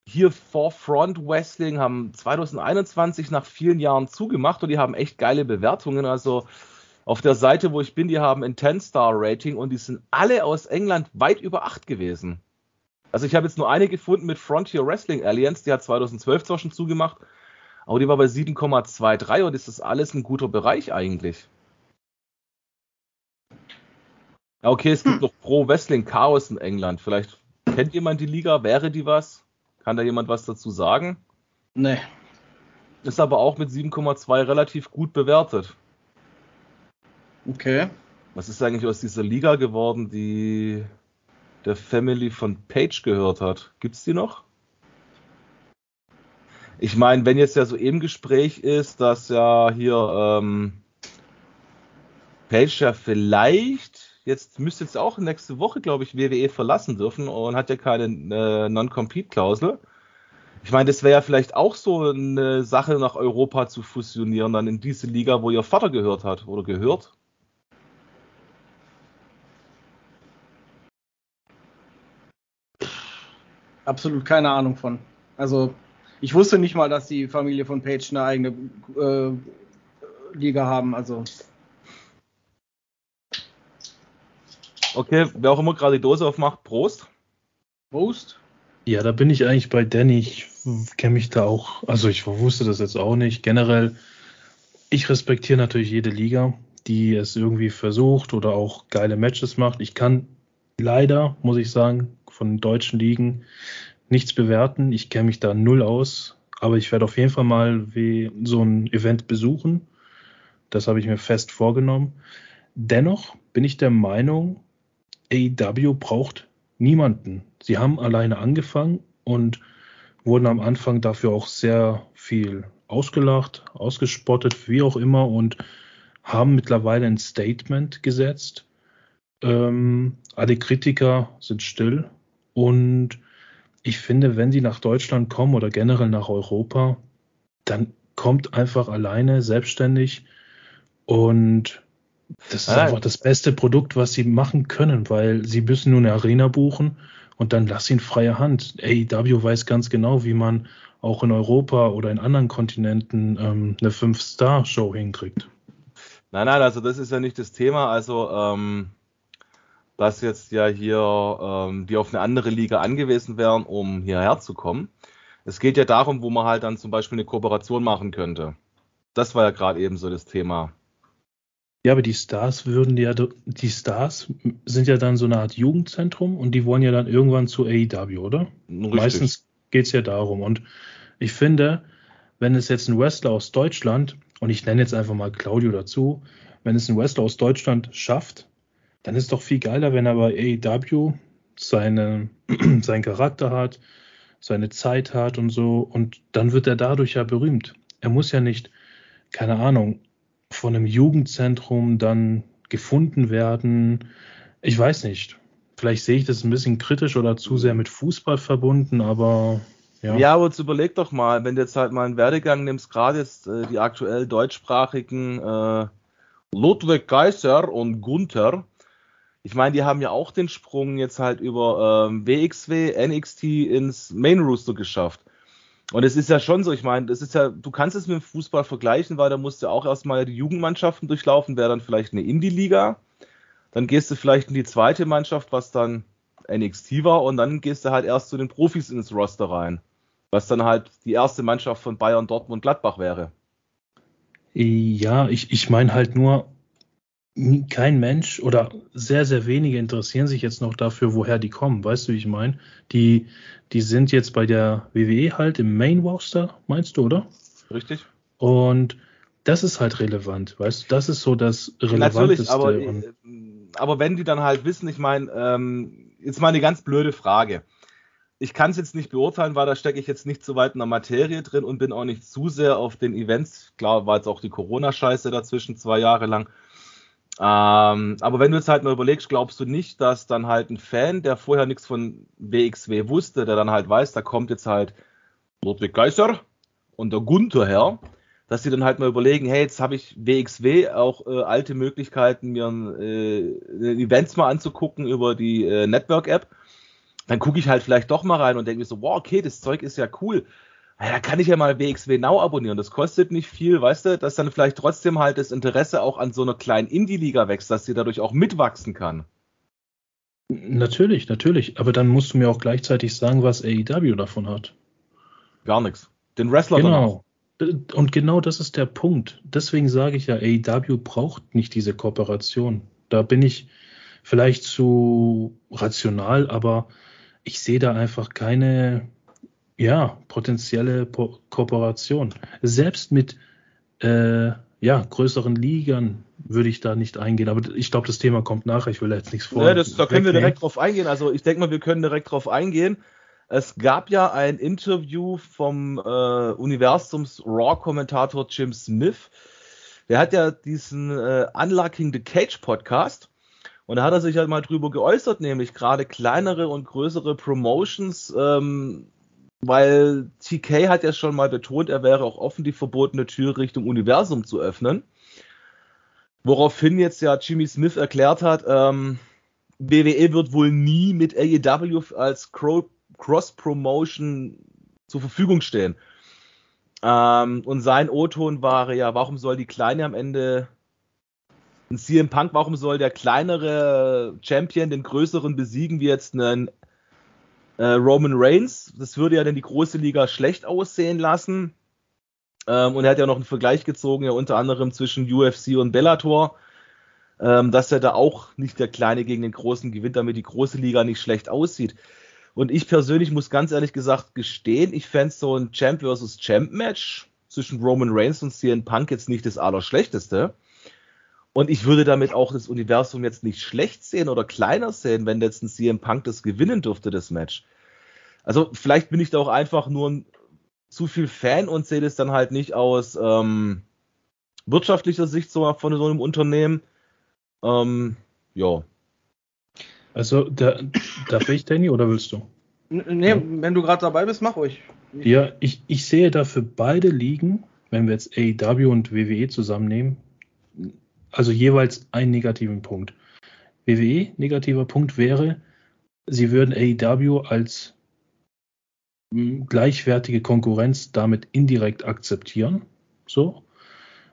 hier Forefront Wrestling haben 2021 nach vielen Jahren zugemacht und die haben echt geile Bewertungen. Also auf der Seite, wo ich bin, die haben ein 10-Star-Rating und die sind alle aus England weit über 8 gewesen. Also ich habe jetzt nur eine gefunden mit Frontier Wrestling Alliance, die hat 2012 zwar schon zugemacht, aber die war bei 7,23 und ist das alles ein guter Bereich eigentlich. Ja, okay, es gibt hm. noch Pro Wrestling Chaos in England. Vielleicht kennt jemand die Liga, wäre die was? Kann da jemand was dazu sagen? Nee. Ist aber auch mit 7,2 relativ gut bewertet. Okay. Was ist eigentlich aus dieser Liga geworden, die der Family von Page gehört hat? Gibt's die noch? Ich meine, wenn jetzt ja so im Gespräch ist, dass ja hier ähm, Page ja vielleicht jetzt müsste jetzt auch nächste Woche, glaube ich, WWE verlassen dürfen und hat ja keine äh, Non-Compete-Klausel. Ich meine, das wäre ja vielleicht auch so eine Sache, nach Europa zu fusionieren, dann in diese Liga, wo ihr Vater gehört hat oder gehört. Absolut keine Ahnung von. Also, ich wusste nicht mal, dass die Familie von Page eine eigene äh, Liga haben. Also. Okay, wer auch immer gerade die Dose aufmacht, Prost. Prost. Ja, da bin ich eigentlich bei Danny. Ich kenne mich da auch, also ich wusste das jetzt auch nicht. Generell, ich respektiere natürlich jede Liga, die es irgendwie versucht oder auch geile Matches macht. Ich kann leider, muss ich sagen, von deutschen Ligen nichts bewerten. Ich kenne mich da null aus, aber ich werde auf jeden Fall mal wie so ein Event besuchen. Das habe ich mir fest vorgenommen. Dennoch bin ich der Meinung, AEW braucht niemanden. Sie haben alleine angefangen und wurden am Anfang dafür auch sehr viel ausgelacht, ausgespottet, wie auch immer und haben mittlerweile ein Statement gesetzt. Ähm, alle Kritiker sind still und ich finde, wenn sie nach Deutschland kommen oder generell nach Europa, dann kommt einfach alleine selbstständig und das ist Nein. einfach das beste Produkt, was sie machen können, weil sie müssen nur eine Arena buchen und dann lass ihn freie Hand. AEW weiß ganz genau, wie man auch in Europa oder in anderen Kontinenten ähm, eine Fünf-Star-Show hinkriegt. Nein, nein, also das ist ja nicht das Thema. Also, ähm, dass jetzt ja hier ähm, die auf eine andere Liga angewiesen wären, um hierher zu kommen. Es geht ja darum, wo man halt dann zum Beispiel eine Kooperation machen könnte. Das war ja gerade eben so das Thema. Ja, aber die Stars würden ja, die Stars sind ja dann so eine Art Jugendzentrum und die wollen ja dann irgendwann zu AEW, oder? Richtig. Meistens geht es ja darum. Und ich finde, wenn es jetzt ein Wrestler aus Deutschland, und ich nenne jetzt einfach mal Claudio dazu, wenn es ein Wrestler aus Deutschland schafft, dann ist es doch viel geiler, wenn er bei AEW seine, seinen Charakter hat, seine Zeit hat und so. Und dann wird er dadurch ja berühmt. Er muss ja nicht, keine Ahnung, von einem Jugendzentrum dann gefunden werden. Ich weiß nicht. Vielleicht sehe ich das ein bisschen kritisch oder zu sehr mit Fußball verbunden, aber ja. Ja, aber jetzt überleg doch mal, wenn du jetzt halt mal einen Werdegang nimmst, gerade jetzt äh, die aktuell deutschsprachigen äh, Ludwig Geiser und Gunther. Ich meine, die haben ja auch den Sprung jetzt halt über ähm, WXW, NXT ins Main Rooster geschafft. Und es ist ja schon so, ich meine, das ist ja, du kannst es mit dem Fußball vergleichen, weil da musst du auch erstmal die Jugendmannschaften durchlaufen, wäre dann vielleicht eine Indie-Liga. Dann gehst du vielleicht in die zweite Mannschaft, was dann NXT war, und dann gehst du halt erst zu den Profis ins Roster rein. Was dann halt die erste Mannschaft von Bayern, Dortmund, Gladbach wäre. Ja, ich, ich meine halt nur, kein Mensch oder sehr, sehr wenige interessieren sich jetzt noch dafür, woher die kommen. Weißt du, wie ich meine? Die, die sind jetzt bei der WWE halt im Main Roster, meinst du, oder? Richtig. Und das ist halt relevant, weißt du? Das ist so das Relevanteste. Natürlich, aber, äh, aber wenn die dann halt wissen, ich meine, ähm, jetzt mal eine ganz blöde Frage. Ich kann es jetzt nicht beurteilen, weil da stecke ich jetzt nicht so weit in der Materie drin und bin auch nicht zu sehr auf den Events. Klar war jetzt auch die Corona-Scheiße dazwischen zwei Jahre lang. Ähm, aber wenn du jetzt halt mal überlegst, glaubst du nicht, dass dann halt ein Fan, der vorher nichts von WXW wusste, der dann halt weiß, da kommt jetzt halt Ludwig Geiser und der Gunther her, dass sie dann halt mal überlegen, hey, jetzt habe ich WXW auch äh, alte Möglichkeiten, mir äh, Events mal anzugucken über die äh, Network-App. Dann gucke ich halt vielleicht doch mal rein und denke mir so, wow, okay, das Zeug ist ja cool da kann ich ja mal WXW Now abonnieren. Das kostet nicht viel, weißt du, dass dann vielleicht trotzdem halt das Interesse auch an so einer kleinen Indie-Liga wächst, dass sie dadurch auch mitwachsen kann. Natürlich, natürlich. Aber dann musst du mir auch gleichzeitig sagen, was AEW davon hat. Gar nichts. Den Wrestler Genau. Danach. Und genau das ist der Punkt. Deswegen sage ich ja, AEW braucht nicht diese Kooperation. Da bin ich vielleicht zu rational, aber ich sehe da einfach keine, ja, potenzielle po Kooperation. Selbst mit äh, ja, größeren Ligern würde ich da nicht eingehen. Aber ich glaube, das Thema kommt nachher. Ich will jetzt nichts vor. Ja, das, da können wir direkt drauf eingehen. Also ich denke mal, wir können direkt drauf eingehen. Es gab ja ein Interview vom äh, Universums Raw-Kommentator Jim Smith. Der hat ja diesen äh, Unlocking the Cage Podcast. Und da hat er sich halt mal drüber geäußert, nämlich gerade kleinere und größere Promotions ähm, weil TK hat ja schon mal betont, er wäre auch offen, die verbotene Tür Richtung Universum zu öffnen. Woraufhin jetzt ja Jimmy Smith erklärt hat, ähm, WWE wird wohl nie mit AEW als Cross-Promotion zur Verfügung stehen. Ähm, und sein O-Ton war ja, warum soll die Kleine am Ende ein CM Punk, warum soll der kleinere Champion den größeren besiegen wie jetzt einen äh, Roman Reigns. Das würde ja dann die große Liga schlecht aussehen lassen. Ähm, und er hat ja noch einen Vergleich gezogen, ja unter anderem zwischen UFC und Bellator, ähm, dass er da auch nicht der Kleine gegen den Großen gewinnt, damit die große Liga nicht schlecht aussieht. Und ich persönlich muss ganz ehrlich gesagt gestehen, ich fände so ein Champ vs. Champ Match zwischen Roman Reigns und CM Punk jetzt nicht das Allerschlechteste. Und ich würde damit auch das Universum jetzt nicht schlecht sehen oder kleiner sehen, wenn jetzt ein CM Punk das gewinnen dürfte, das Match. Also vielleicht bin ich da auch einfach nur ein, zu viel Fan und sehe das dann halt nicht aus ähm, wirtschaftlicher Sicht so von so einem Unternehmen. Ähm, ja. Also, der, darf ich, Danny, oder willst du? Nee, wenn du gerade dabei bist, mach ruhig. Ja, ich, ich sehe dafür beide Ligen, wenn wir jetzt AEW und WWE zusammennehmen, also jeweils einen negativen Punkt. WWE, negativer Punkt wäre, sie würden AEW als hm, gleichwertige Konkurrenz damit indirekt akzeptieren. So.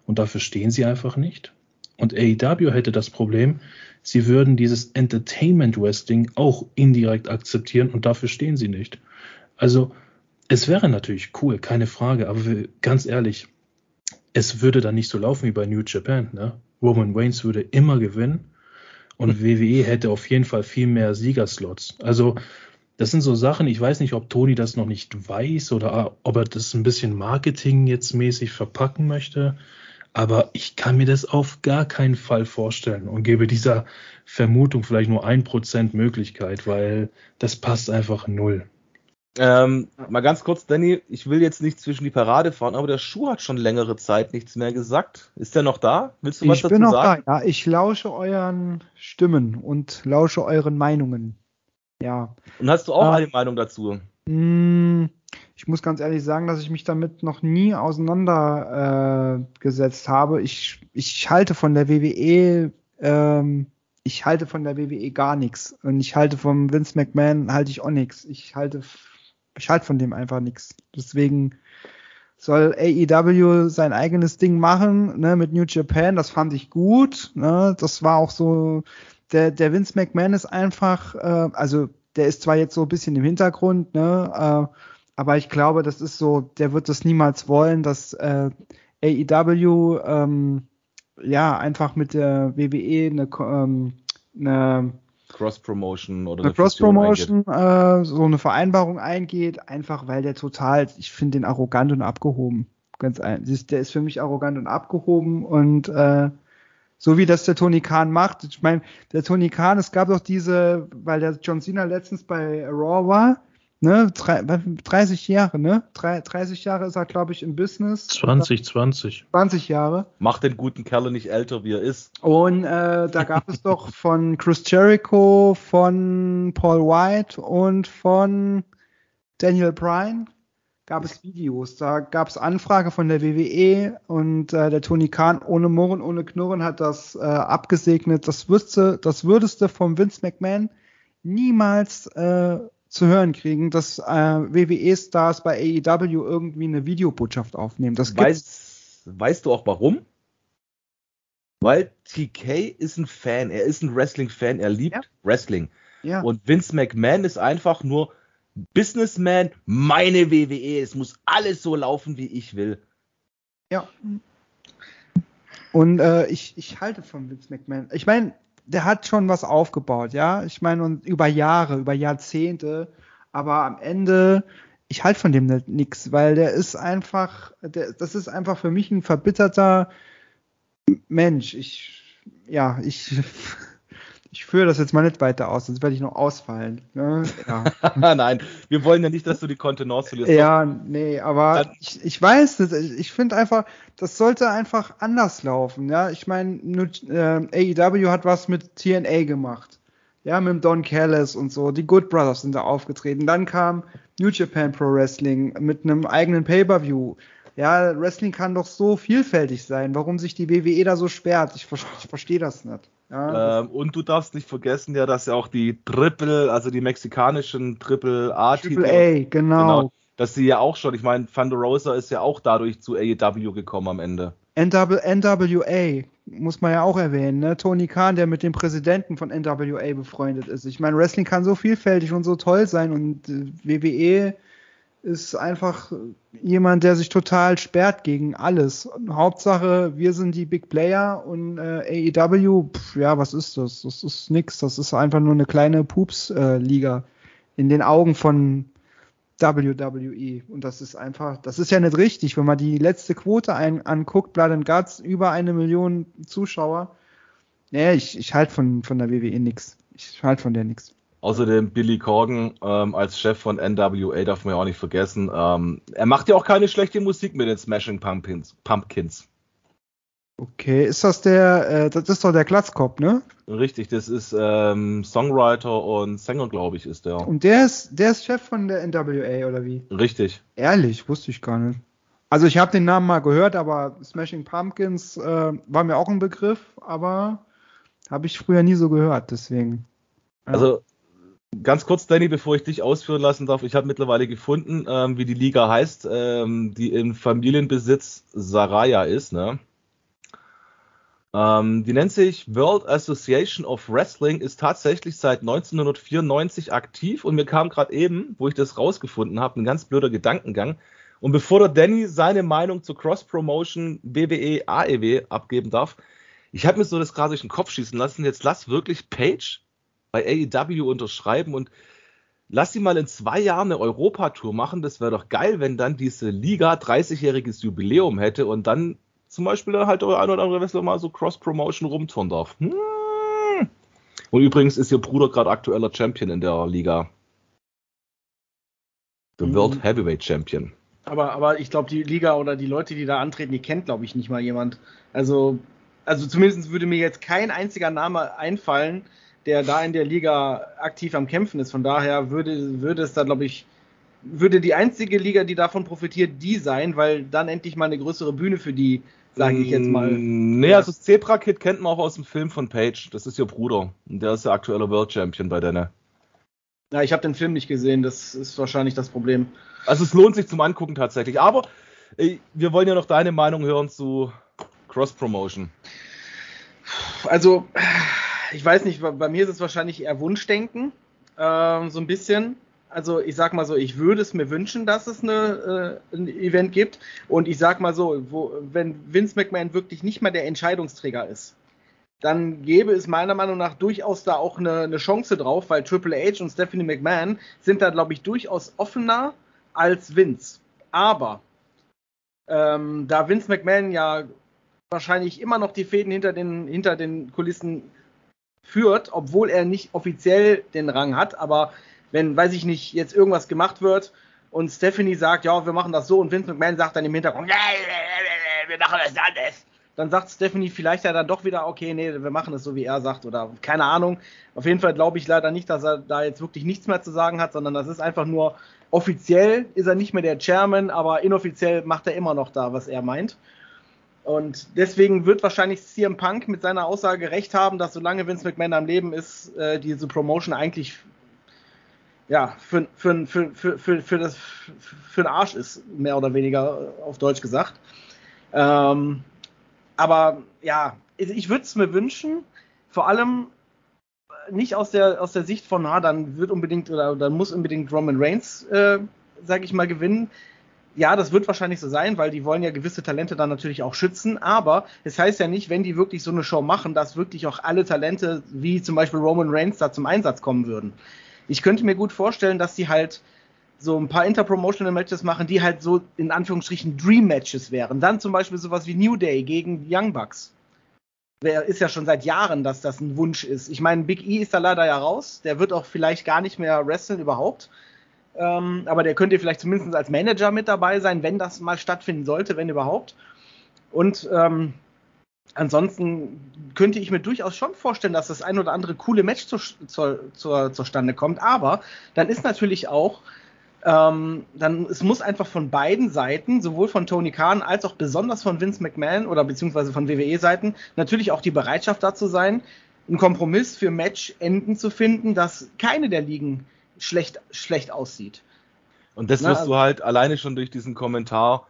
Und dafür stehen sie einfach nicht. Und AEW hätte das Problem, sie würden dieses Entertainment Wrestling auch indirekt akzeptieren und dafür stehen sie nicht. Also es wäre natürlich cool, keine Frage, aber ganz ehrlich, es würde dann nicht so laufen wie bei New Japan. Ne? Roman Reigns würde immer gewinnen und WWE hätte auf jeden Fall viel mehr Siegerslots. Also das sind so Sachen, ich weiß nicht, ob Toni das noch nicht weiß oder ob er das ein bisschen Marketing jetzt mäßig verpacken möchte. Aber ich kann mir das auf gar keinen Fall vorstellen und gebe dieser Vermutung vielleicht nur ein Prozent Möglichkeit, weil das passt einfach null. Ähm, mal ganz kurz, Danny, ich will jetzt nicht zwischen die Parade fahren, aber der Schuh hat schon längere Zeit nichts mehr gesagt. Ist der noch da? Willst du was ich dazu sagen? Ich bin noch da, ja. Ich lausche euren Stimmen und lausche euren Meinungen. Ja. Und hast du auch äh, eine Meinung dazu? Mh, hm, ich muss ganz ehrlich sagen, dass ich mich damit noch nie auseinandergesetzt äh, habe. Ich, ich halte von der WWE, ähm, ich halte von der WWE gar nichts. Und ich halte vom Vince McMahon halte ich auch nichts. Ich halte, ich halte von dem einfach nichts. Deswegen soll AEW sein eigenes Ding machen, ne, mit New Japan. Das fand ich gut. Ne, das war auch so, der, der Vince McMahon ist einfach, äh, also der ist zwar jetzt so ein bisschen im Hintergrund, ne, äh, aber ich glaube, das ist so, der wird das niemals wollen, dass äh, AEW ähm, ja einfach mit der WWE eine, ähm, eine Cross-Promotion oder eine, Cross-Promotion, äh, so eine Vereinbarung eingeht, einfach weil der total, ich finde den arrogant und abgehoben. Ganz ein, der ist für mich arrogant und abgehoben und äh, so wie das der Tony Khan macht. Ich meine, der Tony Khan, es gab doch diese, weil der John Cena letztens bei Raw war, ne, 30 Jahre, ne? 30 Jahre ist er, glaube ich, im Business. 20, 20. 20 Jahre. Macht den guten Kerl nicht älter, wie er ist. Und äh, da gab es doch von Chris Jericho, von Paul White und von Daniel Bryan gab es Videos. Da gab es Anfrage von der WWE und äh, der Tony Khan ohne Murren, ohne Knurren hat das äh, abgesegnet. Das würdeste, das würdeste vom Vince McMahon niemals äh, zu hören kriegen, dass äh, WWE-Stars bei AEW irgendwie eine Videobotschaft aufnehmen. Das weißt, weißt du auch warum? Weil TK ist ein Fan, er ist ein Wrestling-Fan, er liebt ja. Wrestling. Ja. Und Vince McMahon ist einfach nur Businessman, meine WWE, es muss alles so laufen, wie ich will. Ja. Und äh, ich, ich halte von Vince McMahon. Ich meine, der hat schon was aufgebaut, ja. Ich meine, und über Jahre, über Jahrzehnte, aber am Ende, ich halte von dem nichts, weil der ist einfach, der, das ist einfach für mich ein verbitterter Mensch. Ich, ja, ich ich führe das jetzt mal nicht weiter aus, sonst werde ich noch ausfallen. Ne? Ja. Nein, wir wollen ja nicht, dass du die Kontenance verlierst. Ja, nee, aber ich, ich weiß, ich finde einfach, das sollte einfach anders laufen. Ja, ich meine, äh, AEW hat was mit TNA gemacht. Ja, mit dem Don Callis und so. Die Good Brothers sind da aufgetreten. Dann kam New Japan Pro Wrestling mit einem eigenen Pay-Per-View. Ja, Wrestling kann doch so vielfältig sein. Warum sich die WWE da so sperrt? Ich, ich verstehe das nicht. Ja, ähm, und du darfst nicht vergessen, ja, dass ja auch die Triple, also die mexikanischen Triple A-Titel. Triple A, genau. genau. Dass sie ja auch schon, ich meine, Thunder Rosa ist ja auch dadurch zu AEW gekommen am Ende. NWA muss man ja auch erwähnen, ne? Tony Khan, der mit dem Präsidenten von NWA befreundet ist. Ich meine, Wrestling kann so vielfältig und so toll sein und äh, WWE ist einfach jemand, der sich total sperrt gegen alles. Hauptsache, wir sind die Big Player und äh, AEW, pff, ja, was ist das? Das ist nix. Das ist einfach nur eine kleine Pups-Liga. Äh, in den Augen von WWE. Und das ist einfach, das ist ja nicht richtig, wenn man die letzte Quote ein, anguckt, Blood and Guts, über eine Million Zuschauer. Nee, ich, ich halte von, von der WWE nix. Ich halte von der nix. Außerdem Billy Corgan ähm, als Chef von NWA darf man ja auch nicht vergessen. Ähm, er macht ja auch keine schlechte Musik mit den Smashing Pumpkins. Pumpkins. Okay, ist das der, äh, das ist doch der Glatzkopf, ne? Richtig, das ist ähm, Songwriter und Sänger, glaube ich, ist der. Und der ist, der ist Chef von der NWA oder wie? Richtig. Ehrlich, wusste ich gar nicht. Also ich habe den Namen mal gehört, aber Smashing Pumpkins äh, war mir auch ein Begriff, aber habe ich früher nie so gehört, deswegen. Also ganz kurz, Danny, bevor ich dich ausführen lassen darf, ich habe mittlerweile gefunden, ähm, wie die Liga heißt, ähm, die im Familienbesitz Saraya ist, ne? Ähm, die nennt sich World Association of Wrestling, ist tatsächlich seit 1994 aktiv und mir kam gerade eben, wo ich das rausgefunden habe, ein ganz blöder Gedankengang. Und bevor der Danny seine Meinung zur Cross-Promotion WWE AEW abgeben darf, ich habe mir so das gerade durch den Kopf schießen lassen, jetzt lass wirklich Page bei AEW unterschreiben und lass sie mal in zwei Jahren eine Europatour machen. Das wäre doch geil, wenn dann diese Liga 30-jähriges Jubiläum hätte und dann zum Beispiel halt der ein oder andere Wrestler mal so Cross-Promotion rumtouren darf. Hm. Und übrigens ist ihr Bruder gerade aktueller Champion in der Liga. The mhm. World Heavyweight Champion. Aber, aber ich glaube, die Liga oder die Leute, die da antreten, die kennt, glaube ich, nicht mal jemand. Also, also zumindest würde mir jetzt kein einziger Name einfallen, der da in der Liga aktiv am Kämpfen ist. Von daher würde, würde es da, glaube ich, würde die einzige Liga, die davon profitiert, die sein, weil dann endlich mal eine größere Bühne für die sage ich jetzt mal. Mm, nee, also das Zebra Kid kennt man auch aus dem Film von Page. Das ist ihr Bruder. Und der ist der aktuelle World Champion bei denen. Ja, ich habe den Film nicht gesehen. Das ist wahrscheinlich das Problem. Also es lohnt sich zum Angucken tatsächlich. Aber ey, wir wollen ja noch deine Meinung hören zu Cross Promotion. Also ich weiß nicht. Bei mir ist es wahrscheinlich eher Wunschdenken. Ähm, so ein bisschen also ich sag mal so, ich würde es mir wünschen, dass es eine, äh, ein Event gibt. Und ich sag mal so, wo, wenn Vince McMahon wirklich nicht mal der Entscheidungsträger ist, dann gäbe es meiner Meinung nach durchaus da auch eine, eine Chance drauf, weil Triple H und Stephanie McMahon sind da, glaube ich, durchaus offener als Vince. Aber ähm, da Vince McMahon ja wahrscheinlich immer noch die Fäden hinter den, hinter den Kulissen führt, obwohl er nicht offiziell den Rang hat, aber wenn, weiß ich nicht, jetzt irgendwas gemacht wird und Stephanie sagt, ja, wir machen das so und Vince McMahon sagt dann im Hintergrund, wir machen das anders. Dann sagt Stephanie vielleicht ja dann doch wieder, okay, nee, wir machen es so, wie er sagt oder keine Ahnung. Auf jeden Fall glaube ich leider nicht, dass er da jetzt wirklich nichts mehr zu sagen hat, sondern das ist einfach nur offiziell ist er nicht mehr der Chairman, aber inoffiziell macht er immer noch da, was er meint. Und deswegen wird wahrscheinlich CM Punk mit seiner Aussage recht haben, dass solange Vince McMahon am Leben ist, äh, diese Promotion eigentlich ja, für, für, für, für, für, das, für den Arsch ist, mehr oder weniger auf Deutsch gesagt. Ähm, aber ja, ich würde es mir wünschen, vor allem nicht aus der, aus der Sicht von, na, dann wird unbedingt oder dann muss unbedingt Roman Reigns, äh, sage ich mal, gewinnen. Ja, das wird wahrscheinlich so sein, weil die wollen ja gewisse Talente dann natürlich auch schützen. Aber es heißt ja nicht, wenn die wirklich so eine Show machen, dass wirklich auch alle Talente, wie zum Beispiel Roman Reigns, da zum Einsatz kommen würden ich könnte mir gut vorstellen, dass sie halt so ein paar Interpromotional Matches machen, die halt so in Anführungsstrichen Dream Matches wären. Dann zum Beispiel sowas wie New Day gegen Young Bucks. Ist ja schon seit Jahren, dass das ein Wunsch ist. Ich meine, Big E ist da leider ja raus. Der wird auch vielleicht gar nicht mehr wresteln überhaupt. Ähm, aber der könnte vielleicht zumindest als Manager mit dabei sein, wenn das mal stattfinden sollte, wenn überhaupt. Und ähm, ansonsten könnte ich mir durchaus schon vorstellen, dass das ein oder andere coole Match zu, zu, zu, zustande kommt. Aber dann ist natürlich auch, ähm, dann es muss einfach von beiden Seiten, sowohl von Tony Khan als auch besonders von Vince McMahon oder beziehungsweise von WWE-Seiten, natürlich auch die Bereitschaft dazu sein, einen Kompromiss für Matchenden zu finden, dass keine der Ligen schlecht, schlecht aussieht. Und das wirst Na, du halt alleine schon durch diesen Kommentar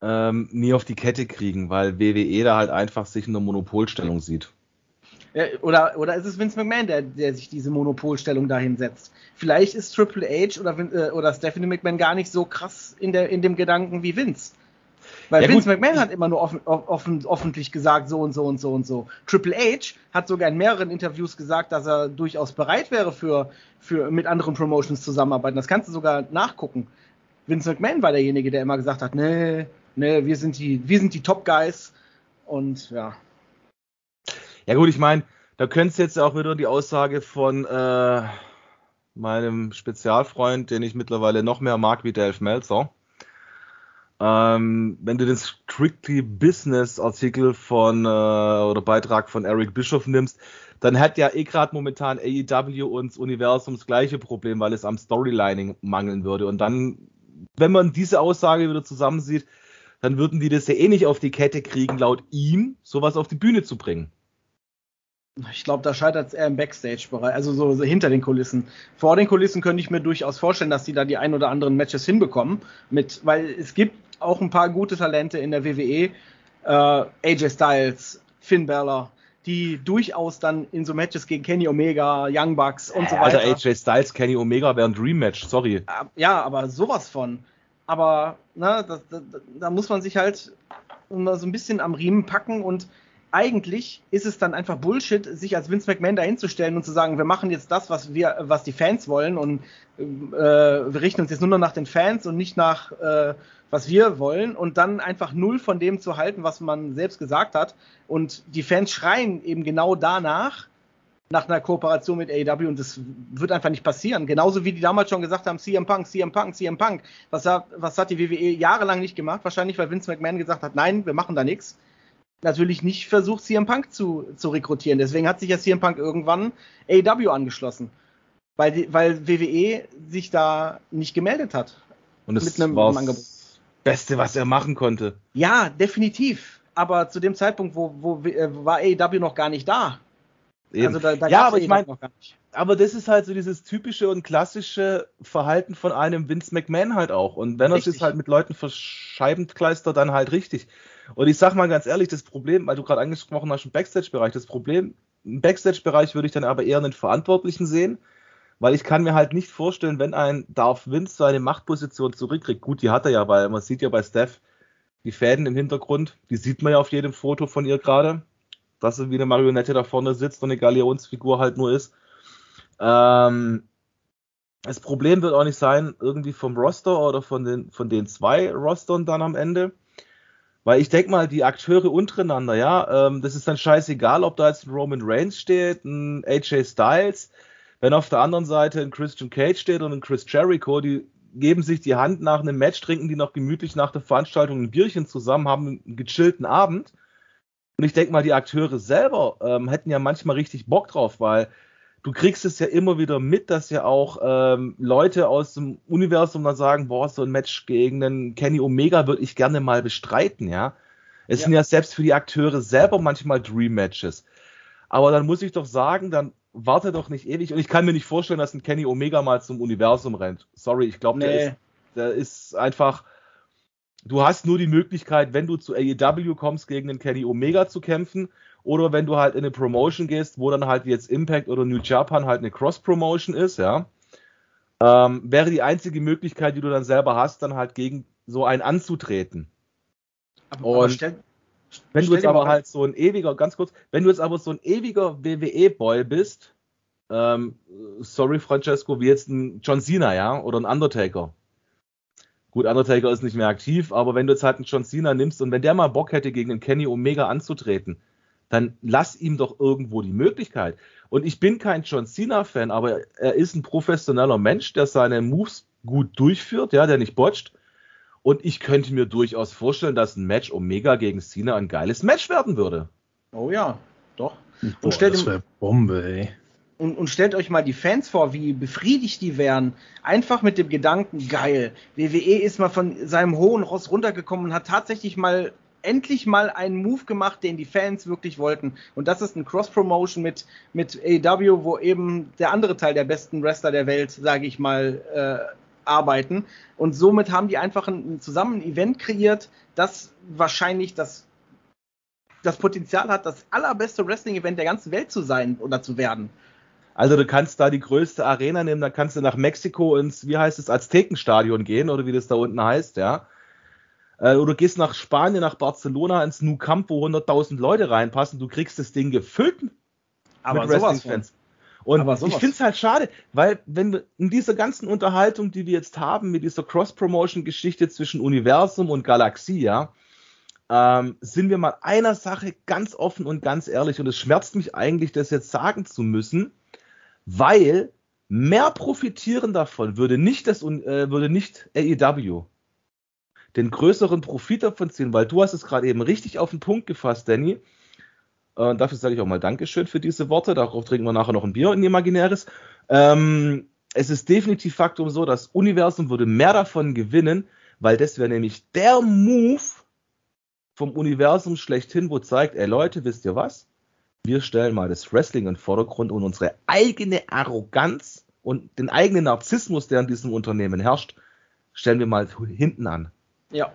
ähm, nie auf die Kette kriegen, weil WWE da halt einfach sich in der Monopolstellung sieht. Oder, oder ist es Vince McMahon, der, der sich diese Monopolstellung dahin setzt? Vielleicht ist Triple H oder, äh, oder Stephanie McMahon gar nicht so krass in, der, in dem Gedanken wie Vince. Weil Ja, Vince gut. McMahon hat immer nur offen, offen, öffentlich gesagt, so und so und so und so. Triple H hat sogar in mehreren Interviews gesagt, dass er durchaus bereit wäre, für, für mit anderen Promotions zusammenarbeiten. Das kannst du sogar nachgucken. Vince McMahon war derjenige, der immer gesagt hat, nee, nee, wir sind die, wir sind die Top Guys. Und ja. Ja gut, ich meine, da könntest du jetzt auch wieder die Aussage von äh, meinem Spezialfreund, den ich mittlerweile noch mehr mag wie Dave Meltzer. Ähm, wenn du den Strictly Business Artikel von äh, oder Beitrag von Eric Bischoff nimmst, dann hat ja eh gerade momentan AEW und Universum das gleiche Problem, weil es am Storylining mangeln würde. Und dann, wenn man diese Aussage wieder zusammensieht, dann würden die das ja eh nicht auf die Kette kriegen, laut ihm sowas auf die Bühne zu bringen. Ich glaube, da scheitert es eher im Backstage-Bereich, also so, so hinter den Kulissen. Vor den Kulissen könnte ich mir durchaus vorstellen, dass die da die ein oder anderen Matches hinbekommen, mit, weil es gibt auch ein paar gute Talente in der WWE, äh, AJ Styles, Finn Balor, die durchaus dann in so Matches gegen Kenny Omega, Young Bucks und so weiter. Alter, AJ Styles, Kenny Omega wäre ein Dream Match, sorry. Äh, Ja, aber sowas von. Aber ne, da, da, da muss man sich halt immer so ein bisschen am Riemen packen und eigentlich ist es dann einfach Bullshit, sich als Vince McMahon dahinzustellen und zu sagen, wir machen jetzt das, was wir, was die Fans wollen und äh, wir richten uns jetzt nur noch nach den Fans und nicht nach äh, was wir wollen und dann einfach null von dem zu halten, was man selbst gesagt hat und die Fans schreien eben genau danach nach einer Kooperation mit AEW und das wird einfach nicht passieren. Genauso wie die damals schon gesagt haben, CM Punk, CM Punk, CM Punk. Was hat, was hat die WWE jahrelang nicht gemacht? Wahrscheinlich, weil Vince McMahon gesagt hat, nein, wir machen da nichts. Natürlich nicht versucht, CM Punk zu, zu rekrutieren. Deswegen hat sich ja CM Punk irgendwann AEW angeschlossen. Weil, die, weil WWE sich da nicht gemeldet hat. Und das Mit einem war das Beste, was er machen konnte. Ja, definitiv. Aber zu dem Zeitpunkt, wo, wo äh, war AEW noch gar nicht da. Eben. Also da, da ja, aber ich AEW meine, noch gar nicht. aber das ist halt so dieses typische und klassische Verhalten von einem Vince McMahon halt auch. Und wenn er sich halt mit Leuten verscheiben kleistert, dann halt richtig. Und ich sag mal ganz ehrlich, das Problem, weil du gerade angesprochen hast, im Backstage-Bereich, das Problem, im Backstage-Bereich würde ich dann aber eher einen Verantwortlichen sehen, weil ich kann mir halt nicht vorstellen, wenn ein Darth Vince seine Machtposition zurückkriegt. Gut, die hat er ja, weil man sieht ja bei Steph die Fäden im Hintergrund, die sieht man ja auf jedem Foto von ihr gerade, dass sie wie eine Marionette da vorne sitzt und eine Galionsfigur halt nur ist. Ähm, das Problem wird auch nicht sein, irgendwie vom Roster oder von den, von den zwei Rostern dann am Ende. Weil ich denke mal, die Akteure untereinander, ja, ähm, das ist dann scheißegal, ob da jetzt ein Roman Reigns steht, ein AJ Styles, wenn auf der anderen Seite ein Christian Cage steht und ein Chris Jericho, die geben sich die Hand nach einem Match, trinken die noch gemütlich nach der Veranstaltung ein Bierchen zusammen, haben einen gechillten Abend. Und ich denke mal, die Akteure selber ähm, hätten ja manchmal richtig Bock drauf, weil du kriegst es ja immer wieder mit, dass ja auch ähm, Leute aus dem Universum dann sagen, boah, so ein Match gegen einen Kenny Omega würde ich gerne mal bestreiten, ja. Es Ja. sind ja selbst für die Akteure selber manchmal Dream Matches. Aber dann muss ich doch sagen, dann warte doch nicht ewig. Und ich kann mir nicht vorstellen, dass ein Kenny Omega mal zum Universum rennt. Sorry, ich glaube, der, Nee. ist, der ist einfach. Du hast nur die Möglichkeit, wenn du zu AEW kommst, gegen den Kenny Omega zu kämpfen. Oder wenn du halt in eine Promotion gehst, wo dann halt jetzt Impact oder New Japan halt eine Cross-Promotion ist, ja. Ähm, wäre die einzige Möglichkeit, die du dann selber hast, dann halt gegen so einen anzutreten. Aber, Und aber stell, Wenn du jetzt aber halt so ein ewiger, ganz kurz, wenn du jetzt aber so ein ewiger WWE-Boy bist, ähm, sorry Francesco, wie jetzt ein John Cena, ja, oder ein Undertaker. Gut, Undertaker ist nicht mehr aktiv, aber wenn du jetzt halt einen John Cena nimmst und wenn der mal Bock hätte, gegen den Kenny Omega anzutreten, dann lass ihm doch irgendwo die Möglichkeit. Und ich bin kein John Cena-Fan, aber er ist ein professioneller Mensch, der seine Moves gut durchführt, ja, der nicht botcht. Und ich könnte mir durchaus vorstellen, dass ein Match Omega gegen Cena ein geiles Match werden würde. oh ja, doch. Boah, stell das dir- wäre Bombe, ey. Und, und stellt euch mal die Fans vor, wie befriedigt die wären. Einfach mit dem Gedanken, geil. WWE ist mal von seinem hohen Ross runtergekommen und hat tatsächlich mal endlich mal einen Move gemacht, den die Fans wirklich wollten. Und das ist ein Cross-Promotion mit, mit AEW, wo eben der andere Teil der besten Wrestler der Welt, sage ich mal, äh, arbeiten. Und somit haben die einfach ein, zusammen ein Event kreiert, das wahrscheinlich das, das Potenzial hat, das allerbeste Wrestling-Event der ganzen Welt zu sein oder zu werden. Also du kannst da die größte Arena nehmen, dann kannst du nach Mexiko ins, wie heißt es, Aztekenstadion gehen oder wie das da unten heißt, ja. Äh, oder gehst nach Spanien, nach Barcelona ins Nou Camp, wo 100.000 Leute reinpassen, du kriegst das Ding gefüllt Aber mit Wrestling-Fans. Und Aber ich finde es halt schade, weil wenn wir in dieser ganzen Unterhaltung, die wir jetzt haben, mit dieser Cross-Promotion-Geschichte zwischen Universum und Galaxie, ja, ähm, sind wir mal einer Sache ganz offen und ganz ehrlich. Und es schmerzt mich eigentlich, das jetzt sagen zu müssen, weil mehr profitieren davon würde nicht das äh, würde nicht AEW den größeren Profit davon ziehen, weil du hast es gerade eben richtig auf den Punkt gefasst, Danny. Äh, dafür sage ich auch mal Dankeschön für diese Worte. Darauf trinken wir nachher noch ein Bier, ein imaginäres. Ähm, es ist definitiv Faktum so, das Universum würde mehr davon gewinnen, weil das wäre nämlich der Move vom Universum schlechthin, wo zeigt, ey Leute, wisst ihr was? Wir stellen mal das Wrestling in den Vordergrund und unsere eigene Arroganz und den eigenen Narzissmus, der in diesem Unternehmen herrscht, stellen wir mal hinten an. Ja.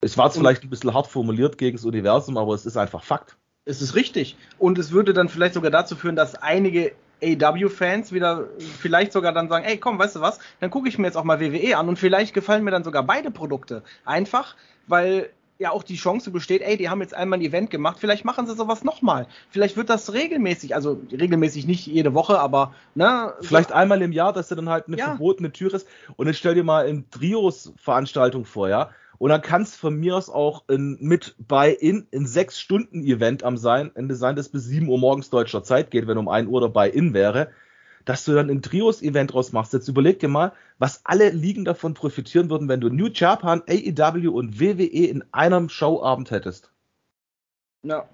Es war jetzt vielleicht ein bisschen hart formuliert gegen das Universum, aber es ist einfach Fakt. Es ist richtig. Und es würde dann vielleicht sogar dazu führen, dass einige AW-Fans wieder vielleicht sogar dann sagen, ey, komm, weißt du was, dann gucke ich mir jetzt auch mal WWE an und vielleicht gefallen mir dann sogar beide Produkte. Einfach, weil ja auch die Chance besteht, ey, die haben jetzt einmal ein Event gemacht, vielleicht machen sie sowas nochmal. Vielleicht wird das regelmäßig, also regelmäßig nicht jede Woche, aber ne, Vielleicht einmal im Jahr, dass er dann halt eine Ja. verbotene Tür ist. Und jetzt stell dir mal in Trios-Veranstaltung vor, ja. Und dann kann es von mir aus auch in, mit bei in, in sechs Stunden Event am sein, Ende sein, das bis 7 Uhr morgens deutscher Zeit geht, wenn um 1 Uhr dabei in wäre, dass du dann ein Trios-Event draus machst. Jetzt überleg dir mal, was alle Ligen davon profitieren würden, wenn du New Japan, AEW und WWE in einem Showabend hättest. Ja,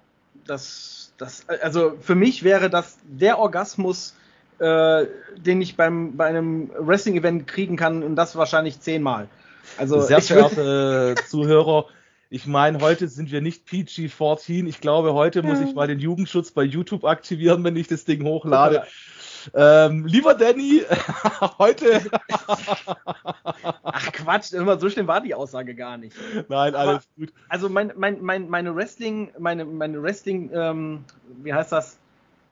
das, das, also für mich wäre das der Orgasmus, äh, den ich beim, bei einem Wrestling-Event kriegen kann und das wahrscheinlich zehnmal. Also Sehr verehrte äh, Zuhörer, ich meine, heute sind wir nicht PG-14. Ich glaube, heute muss ich mal den Jugendschutz bei YouTube aktivieren, wenn ich das Ding hochlade. Ähm, lieber Danny, heute. Ach Quatsch, immer so schlimm war die Aussage gar nicht. Nein, Aber- alles gut. Also mein, mein, mein, meine Wrestling, meine, meine Wrestling, ähm, wie heißt das?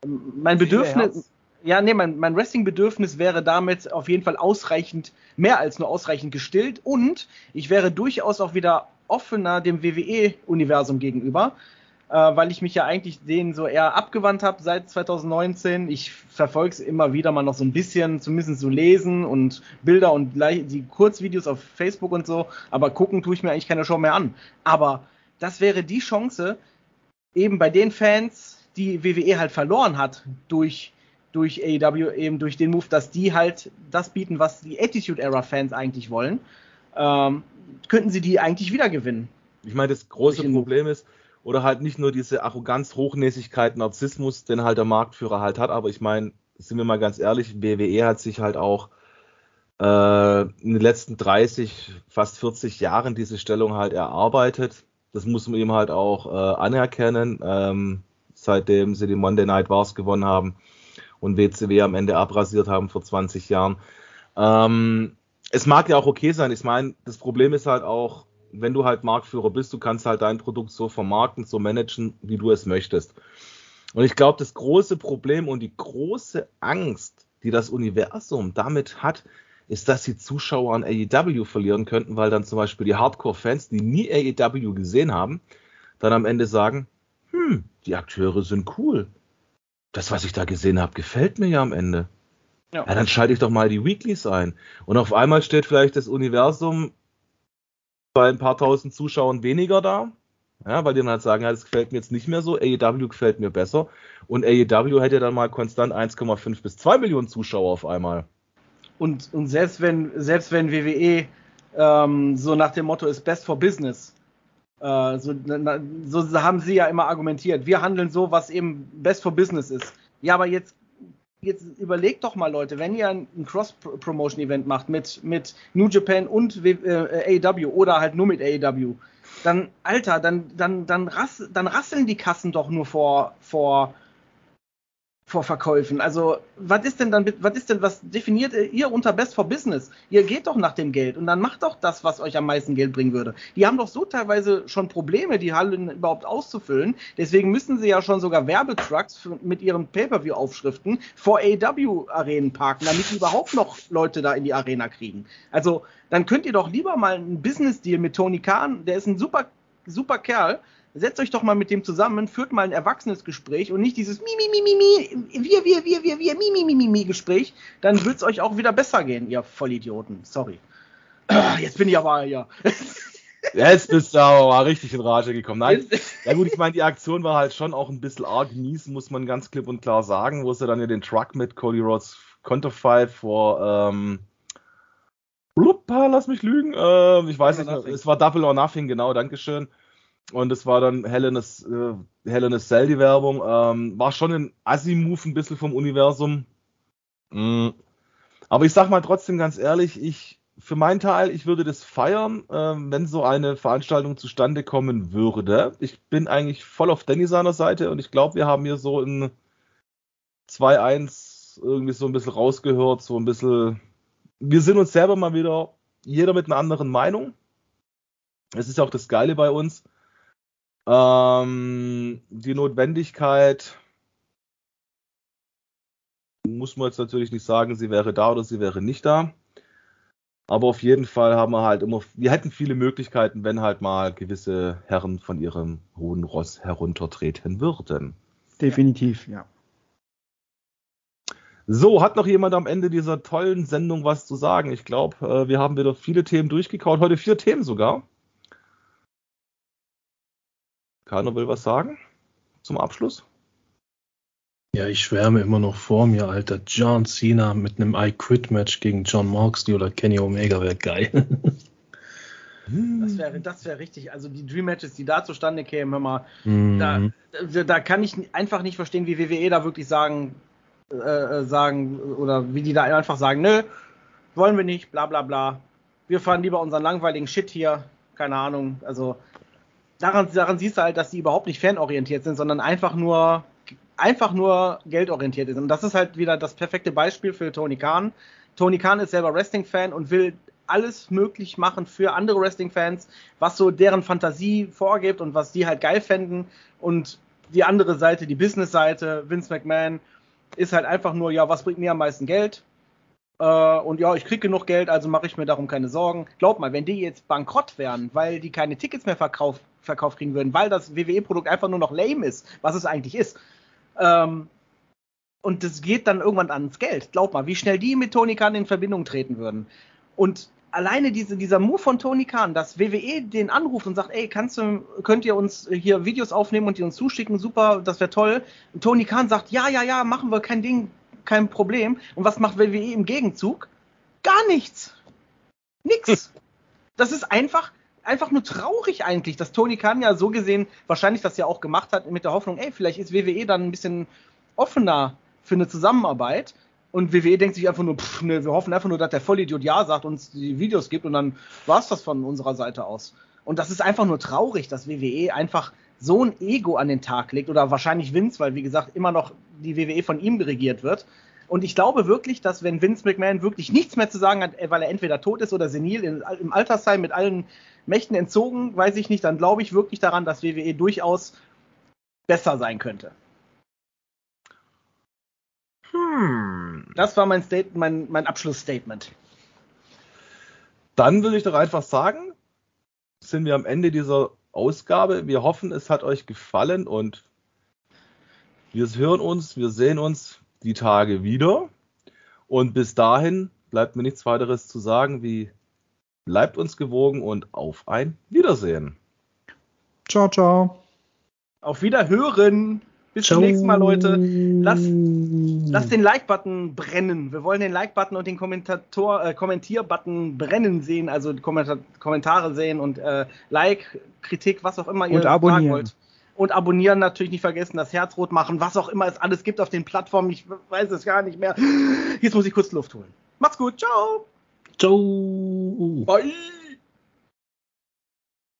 Mein Bedürfnis, ja, nee, mein, mein Wrestling-Bedürfnis wäre damit auf jeden Fall ausreichend, mehr als nur ausreichend gestillt und ich wäre durchaus auch wieder offener dem WWE-Universum gegenüber, weil ich mich ja eigentlich denen so eher abgewandt habe seit 2019. Ich verfolge es immer wieder mal noch so ein bisschen, zumindest so lesen und Bilder und die Kurzvideos auf Facebook und so, aber gucken tue ich mir eigentlich keine Show mehr an. Aber das wäre die Chance, eben bei den Fans, die WWE halt verloren hat durch durch AEW eben durch den Move, dass die halt das bieten, was die Attitude Era Fans eigentlich wollen, ähm, könnten sie die eigentlich wieder gewinnen. Ich meine, das große Problem ist, oder halt nicht nur diese Arroganz, Hochnäsigkeit, Narzissmus, den halt der Marktführer halt hat, aber ich meine, sind wir mal ganz ehrlich, WWE hat sich halt auch äh, in den letzten 30, fast 40 Jahren diese Stellung halt erarbeitet. Das muss man ihm halt auch äh, anerkennen, ähm, seitdem sie die Monday Night Wars gewonnen haben und WCW am Ende abrasiert haben vor 20 Jahren. Ähm, es mag ja auch okay sein. Ich meine, das Problem ist halt auch, wenn du halt Marktführer bist, du kannst halt dein Produkt so vermarkten, so managen, wie du es möchtest. Und ich glaube, das große Problem und die große Angst, die das Universum damit hat, ist, dass die Zuschauer an AEW verlieren könnten, weil dann zum Beispiel die Hardcore-Fans, die nie AEW gesehen haben, dann am Ende sagen, hm, die Akteure sind cool. Das, was ich da gesehen habe, gefällt mir ja am Ende. Ja. Ja, dann schalte ich doch mal die Weeklies ein. Und auf einmal steht vielleicht das Universum bei ein paar tausend Zuschauern weniger da. Ja, weil die dann halt sagen, ja, das gefällt mir jetzt nicht mehr so, AEW gefällt mir besser. Und AEW hätte dann mal konstant 1,5 bis 2 Millionen Zuschauer auf einmal. Und, und selbst wenn selbst wenn WWE ähm, so nach dem Motto ist Best for Business, äh, so, na, so haben sie ja immer argumentiert. Wir handeln so, was eben Best for Business ist. Ja, aber jetzt jetzt überlegt doch mal, Leute, wenn ihr ein Cross-Promotion-Event macht mit, mit New Japan und W- äh, AEW oder halt nur mit AEW, dann, Alter, dann, dann, dann, rass, dann rasseln die Kassen doch nur vor, vor, vor Verkäufen. Also, was ist denn dann, was ist denn, was definiert ihr unter Best for Business? Ihr geht doch nach dem Geld und dann macht doch das, was euch am meisten Geld bringen würde. Die haben doch so teilweise schon Probleme, die Hallen überhaupt auszufüllen. Deswegen müssen sie ja schon sogar Werbetrucks mit ihren Pay-Per-View-Aufschriften vor AW-Arenen parken, damit die überhaupt noch Leute da in die Arena kriegen. Also, dann könnt ihr doch lieber mal einen Business-Deal mit Tony Khan, der ist ein super, super Kerl, setzt euch doch mal mit dem zusammen, führt mal ein erwachsenes Gespräch und nicht dieses mi, mi, mi, mi, mi, wir, wir, wir, wir, wir, mi, mi, mi, mi, mi Gespräch. Dann wird es euch auch wieder besser gehen, ihr Vollidioten. Sorry. Jetzt bin ich aber ja. Jetzt bist du aber mal richtig in Rage gekommen. Nein, ja gut, ich meine, die Aktion war halt schon auch ein bisschen arg mies, muss man ganz klipp und klar sagen, wo sie dann ja den Truck mit Cody Rhodes Konterfei vor, ähm, Bluppa, lass mich lügen, äh, ich weiß Double nicht, es war Double or Nothing, genau, Dankeschön. Und es war dann Helenes, äh, Helenes Cell, die Werbung. Ähm, war schon ein Assi-Move ein bisschen vom Universum. Mm. Aber ich sag mal trotzdem ganz ehrlich, ich, für meinen Teil, ich würde das feiern, äh, wenn so eine Veranstaltung zustande kommen würde. Ich bin eigentlich voll auf Danny seiner Seite und ich glaube, wir haben hier so in 2-1 irgendwie so ein bisschen rausgehört, so ein bisschen. Wir sind uns selber mal wieder, jeder mit einer anderen Meinung. Es ist ja auch das Geile bei uns ähm, die Notwendigkeit muss man jetzt natürlich nicht sagen, sie wäre da oder sie wäre nicht da. Aber auf jeden Fall haben wir halt immer, wir hätten viele Möglichkeiten, wenn halt mal gewisse Herren von ihrem hohen Ross heruntertreten würden. Definitiv, ja. So, hat noch jemand am Ende dieser tollen Sendung was zu sagen? Ich glaube, äh, wir haben wieder viele Themen durchgekaut, heute vier Themen sogar. Keiner will was sagen zum Abschluss? Ja, ich schwärme immer noch vor mir, Alter. John Cena mit einem I-Quit-Match gegen John Moxley oder Kenny Omega wäre geil. Das wäre das wär richtig. Also die Dream Matches, die da zustande kämen, hör mal, mm. da, da, da, kann ich einfach nicht verstehen, wie WWE da wirklich sagen, äh, äh, sagen oder wie die da einfach sagen, nö, wollen wir nicht, bla bla bla. Wir fahren lieber unseren langweiligen Shit hier. Keine Ahnung. Also daran, daran siehst du halt, dass die überhaupt nicht fanorientiert sind, sondern einfach nur einfach nur geldorientiert sind. Und das ist halt wieder das perfekte Beispiel für Tony Khan. Tony Khan ist selber Wrestling-Fan und will alles möglich machen für andere Wrestling-Fans, was so deren Fantasie vorgibt und was die halt geil fänden. Und die andere Seite, die Business-Seite, Vince McMahon, ist halt einfach nur, ja, was bringt mir am meisten Geld? Äh, und ja, ich kriege genug Geld, also mache ich mir darum keine Sorgen. Glaub mal, wenn die jetzt bankrott wären, weil die keine Tickets mehr verkauft, verkauft kriegen würden, weil das WWE-Produkt einfach nur noch lame ist, was es eigentlich ist. Ähm, und das geht dann irgendwann ans Geld. Glaub mal, wie schnell die mit Tony Khan in Verbindung treten würden. Und alleine diese, dieser Move von Tony Khan, dass WWE den anruft und sagt, ey, kannst du, könnt ihr uns hier Videos aufnehmen und die uns zuschicken, super, das wäre toll. Und Tony Khan sagt, ja, ja, ja, machen wir, kein Ding, kein Problem. Und was macht WWE im Gegenzug? Gar nichts. Nix. Das ist einfach, einfach nur traurig eigentlich, dass Tony Khan ja so gesehen wahrscheinlich das ja auch gemacht hat mit der Hoffnung, ey, vielleicht ist WWE dann ein bisschen offener für eine Zusammenarbeit. Und WWE denkt sich einfach nur, pff, ne, wir hoffen einfach nur, dass der Vollidiot Ja sagt, uns die Videos gibt und dann war es das von unserer Seite aus. Und das ist einfach nur traurig, dass WWE einfach so ein Ego an den Tag legt oder wahrscheinlich Vince, weil wie gesagt immer noch die WWE von ihm regiert wird. Und ich glaube wirklich, dass wenn Vince McMahon wirklich nichts mehr zu sagen hat, weil er entweder tot ist oder senil im Altersheim mit allen Mächten entzogen, weiß ich nicht, dann glaube ich wirklich daran, dass WWE durchaus besser sein könnte. Hm. Das war mein, State, mein, mein Abschlussstatement. Dann will ich doch einfach sagen, sind wir am Ende dieser Ausgabe. Wir hoffen, es hat euch gefallen und wir hören uns, wir sehen uns die Tage wieder. Und bis dahin bleibt mir nichts weiteres zu sagen wie bleibt uns gewogen und auf ein Wiedersehen. Ciao, ciao. Auf Wiederhören. Bis Ciao. zum nächsten Mal, Leute. Lasst, lasst den Like-Button brennen. Wir wollen den Like-Button und den Kommentator, äh, Kommentier-Button brennen sehen, also Kommentar Kommentare sehen und äh, Like, Kritik, was auch immer ihr und sagen wollt. Und abonnieren natürlich nicht vergessen, das Herz rot machen, was auch immer es alles gibt auf den Plattformen. Ich weiß es gar nicht mehr. Jetzt muss ich kurz Luft holen. Macht's gut. Ciao. Ciao. Bye.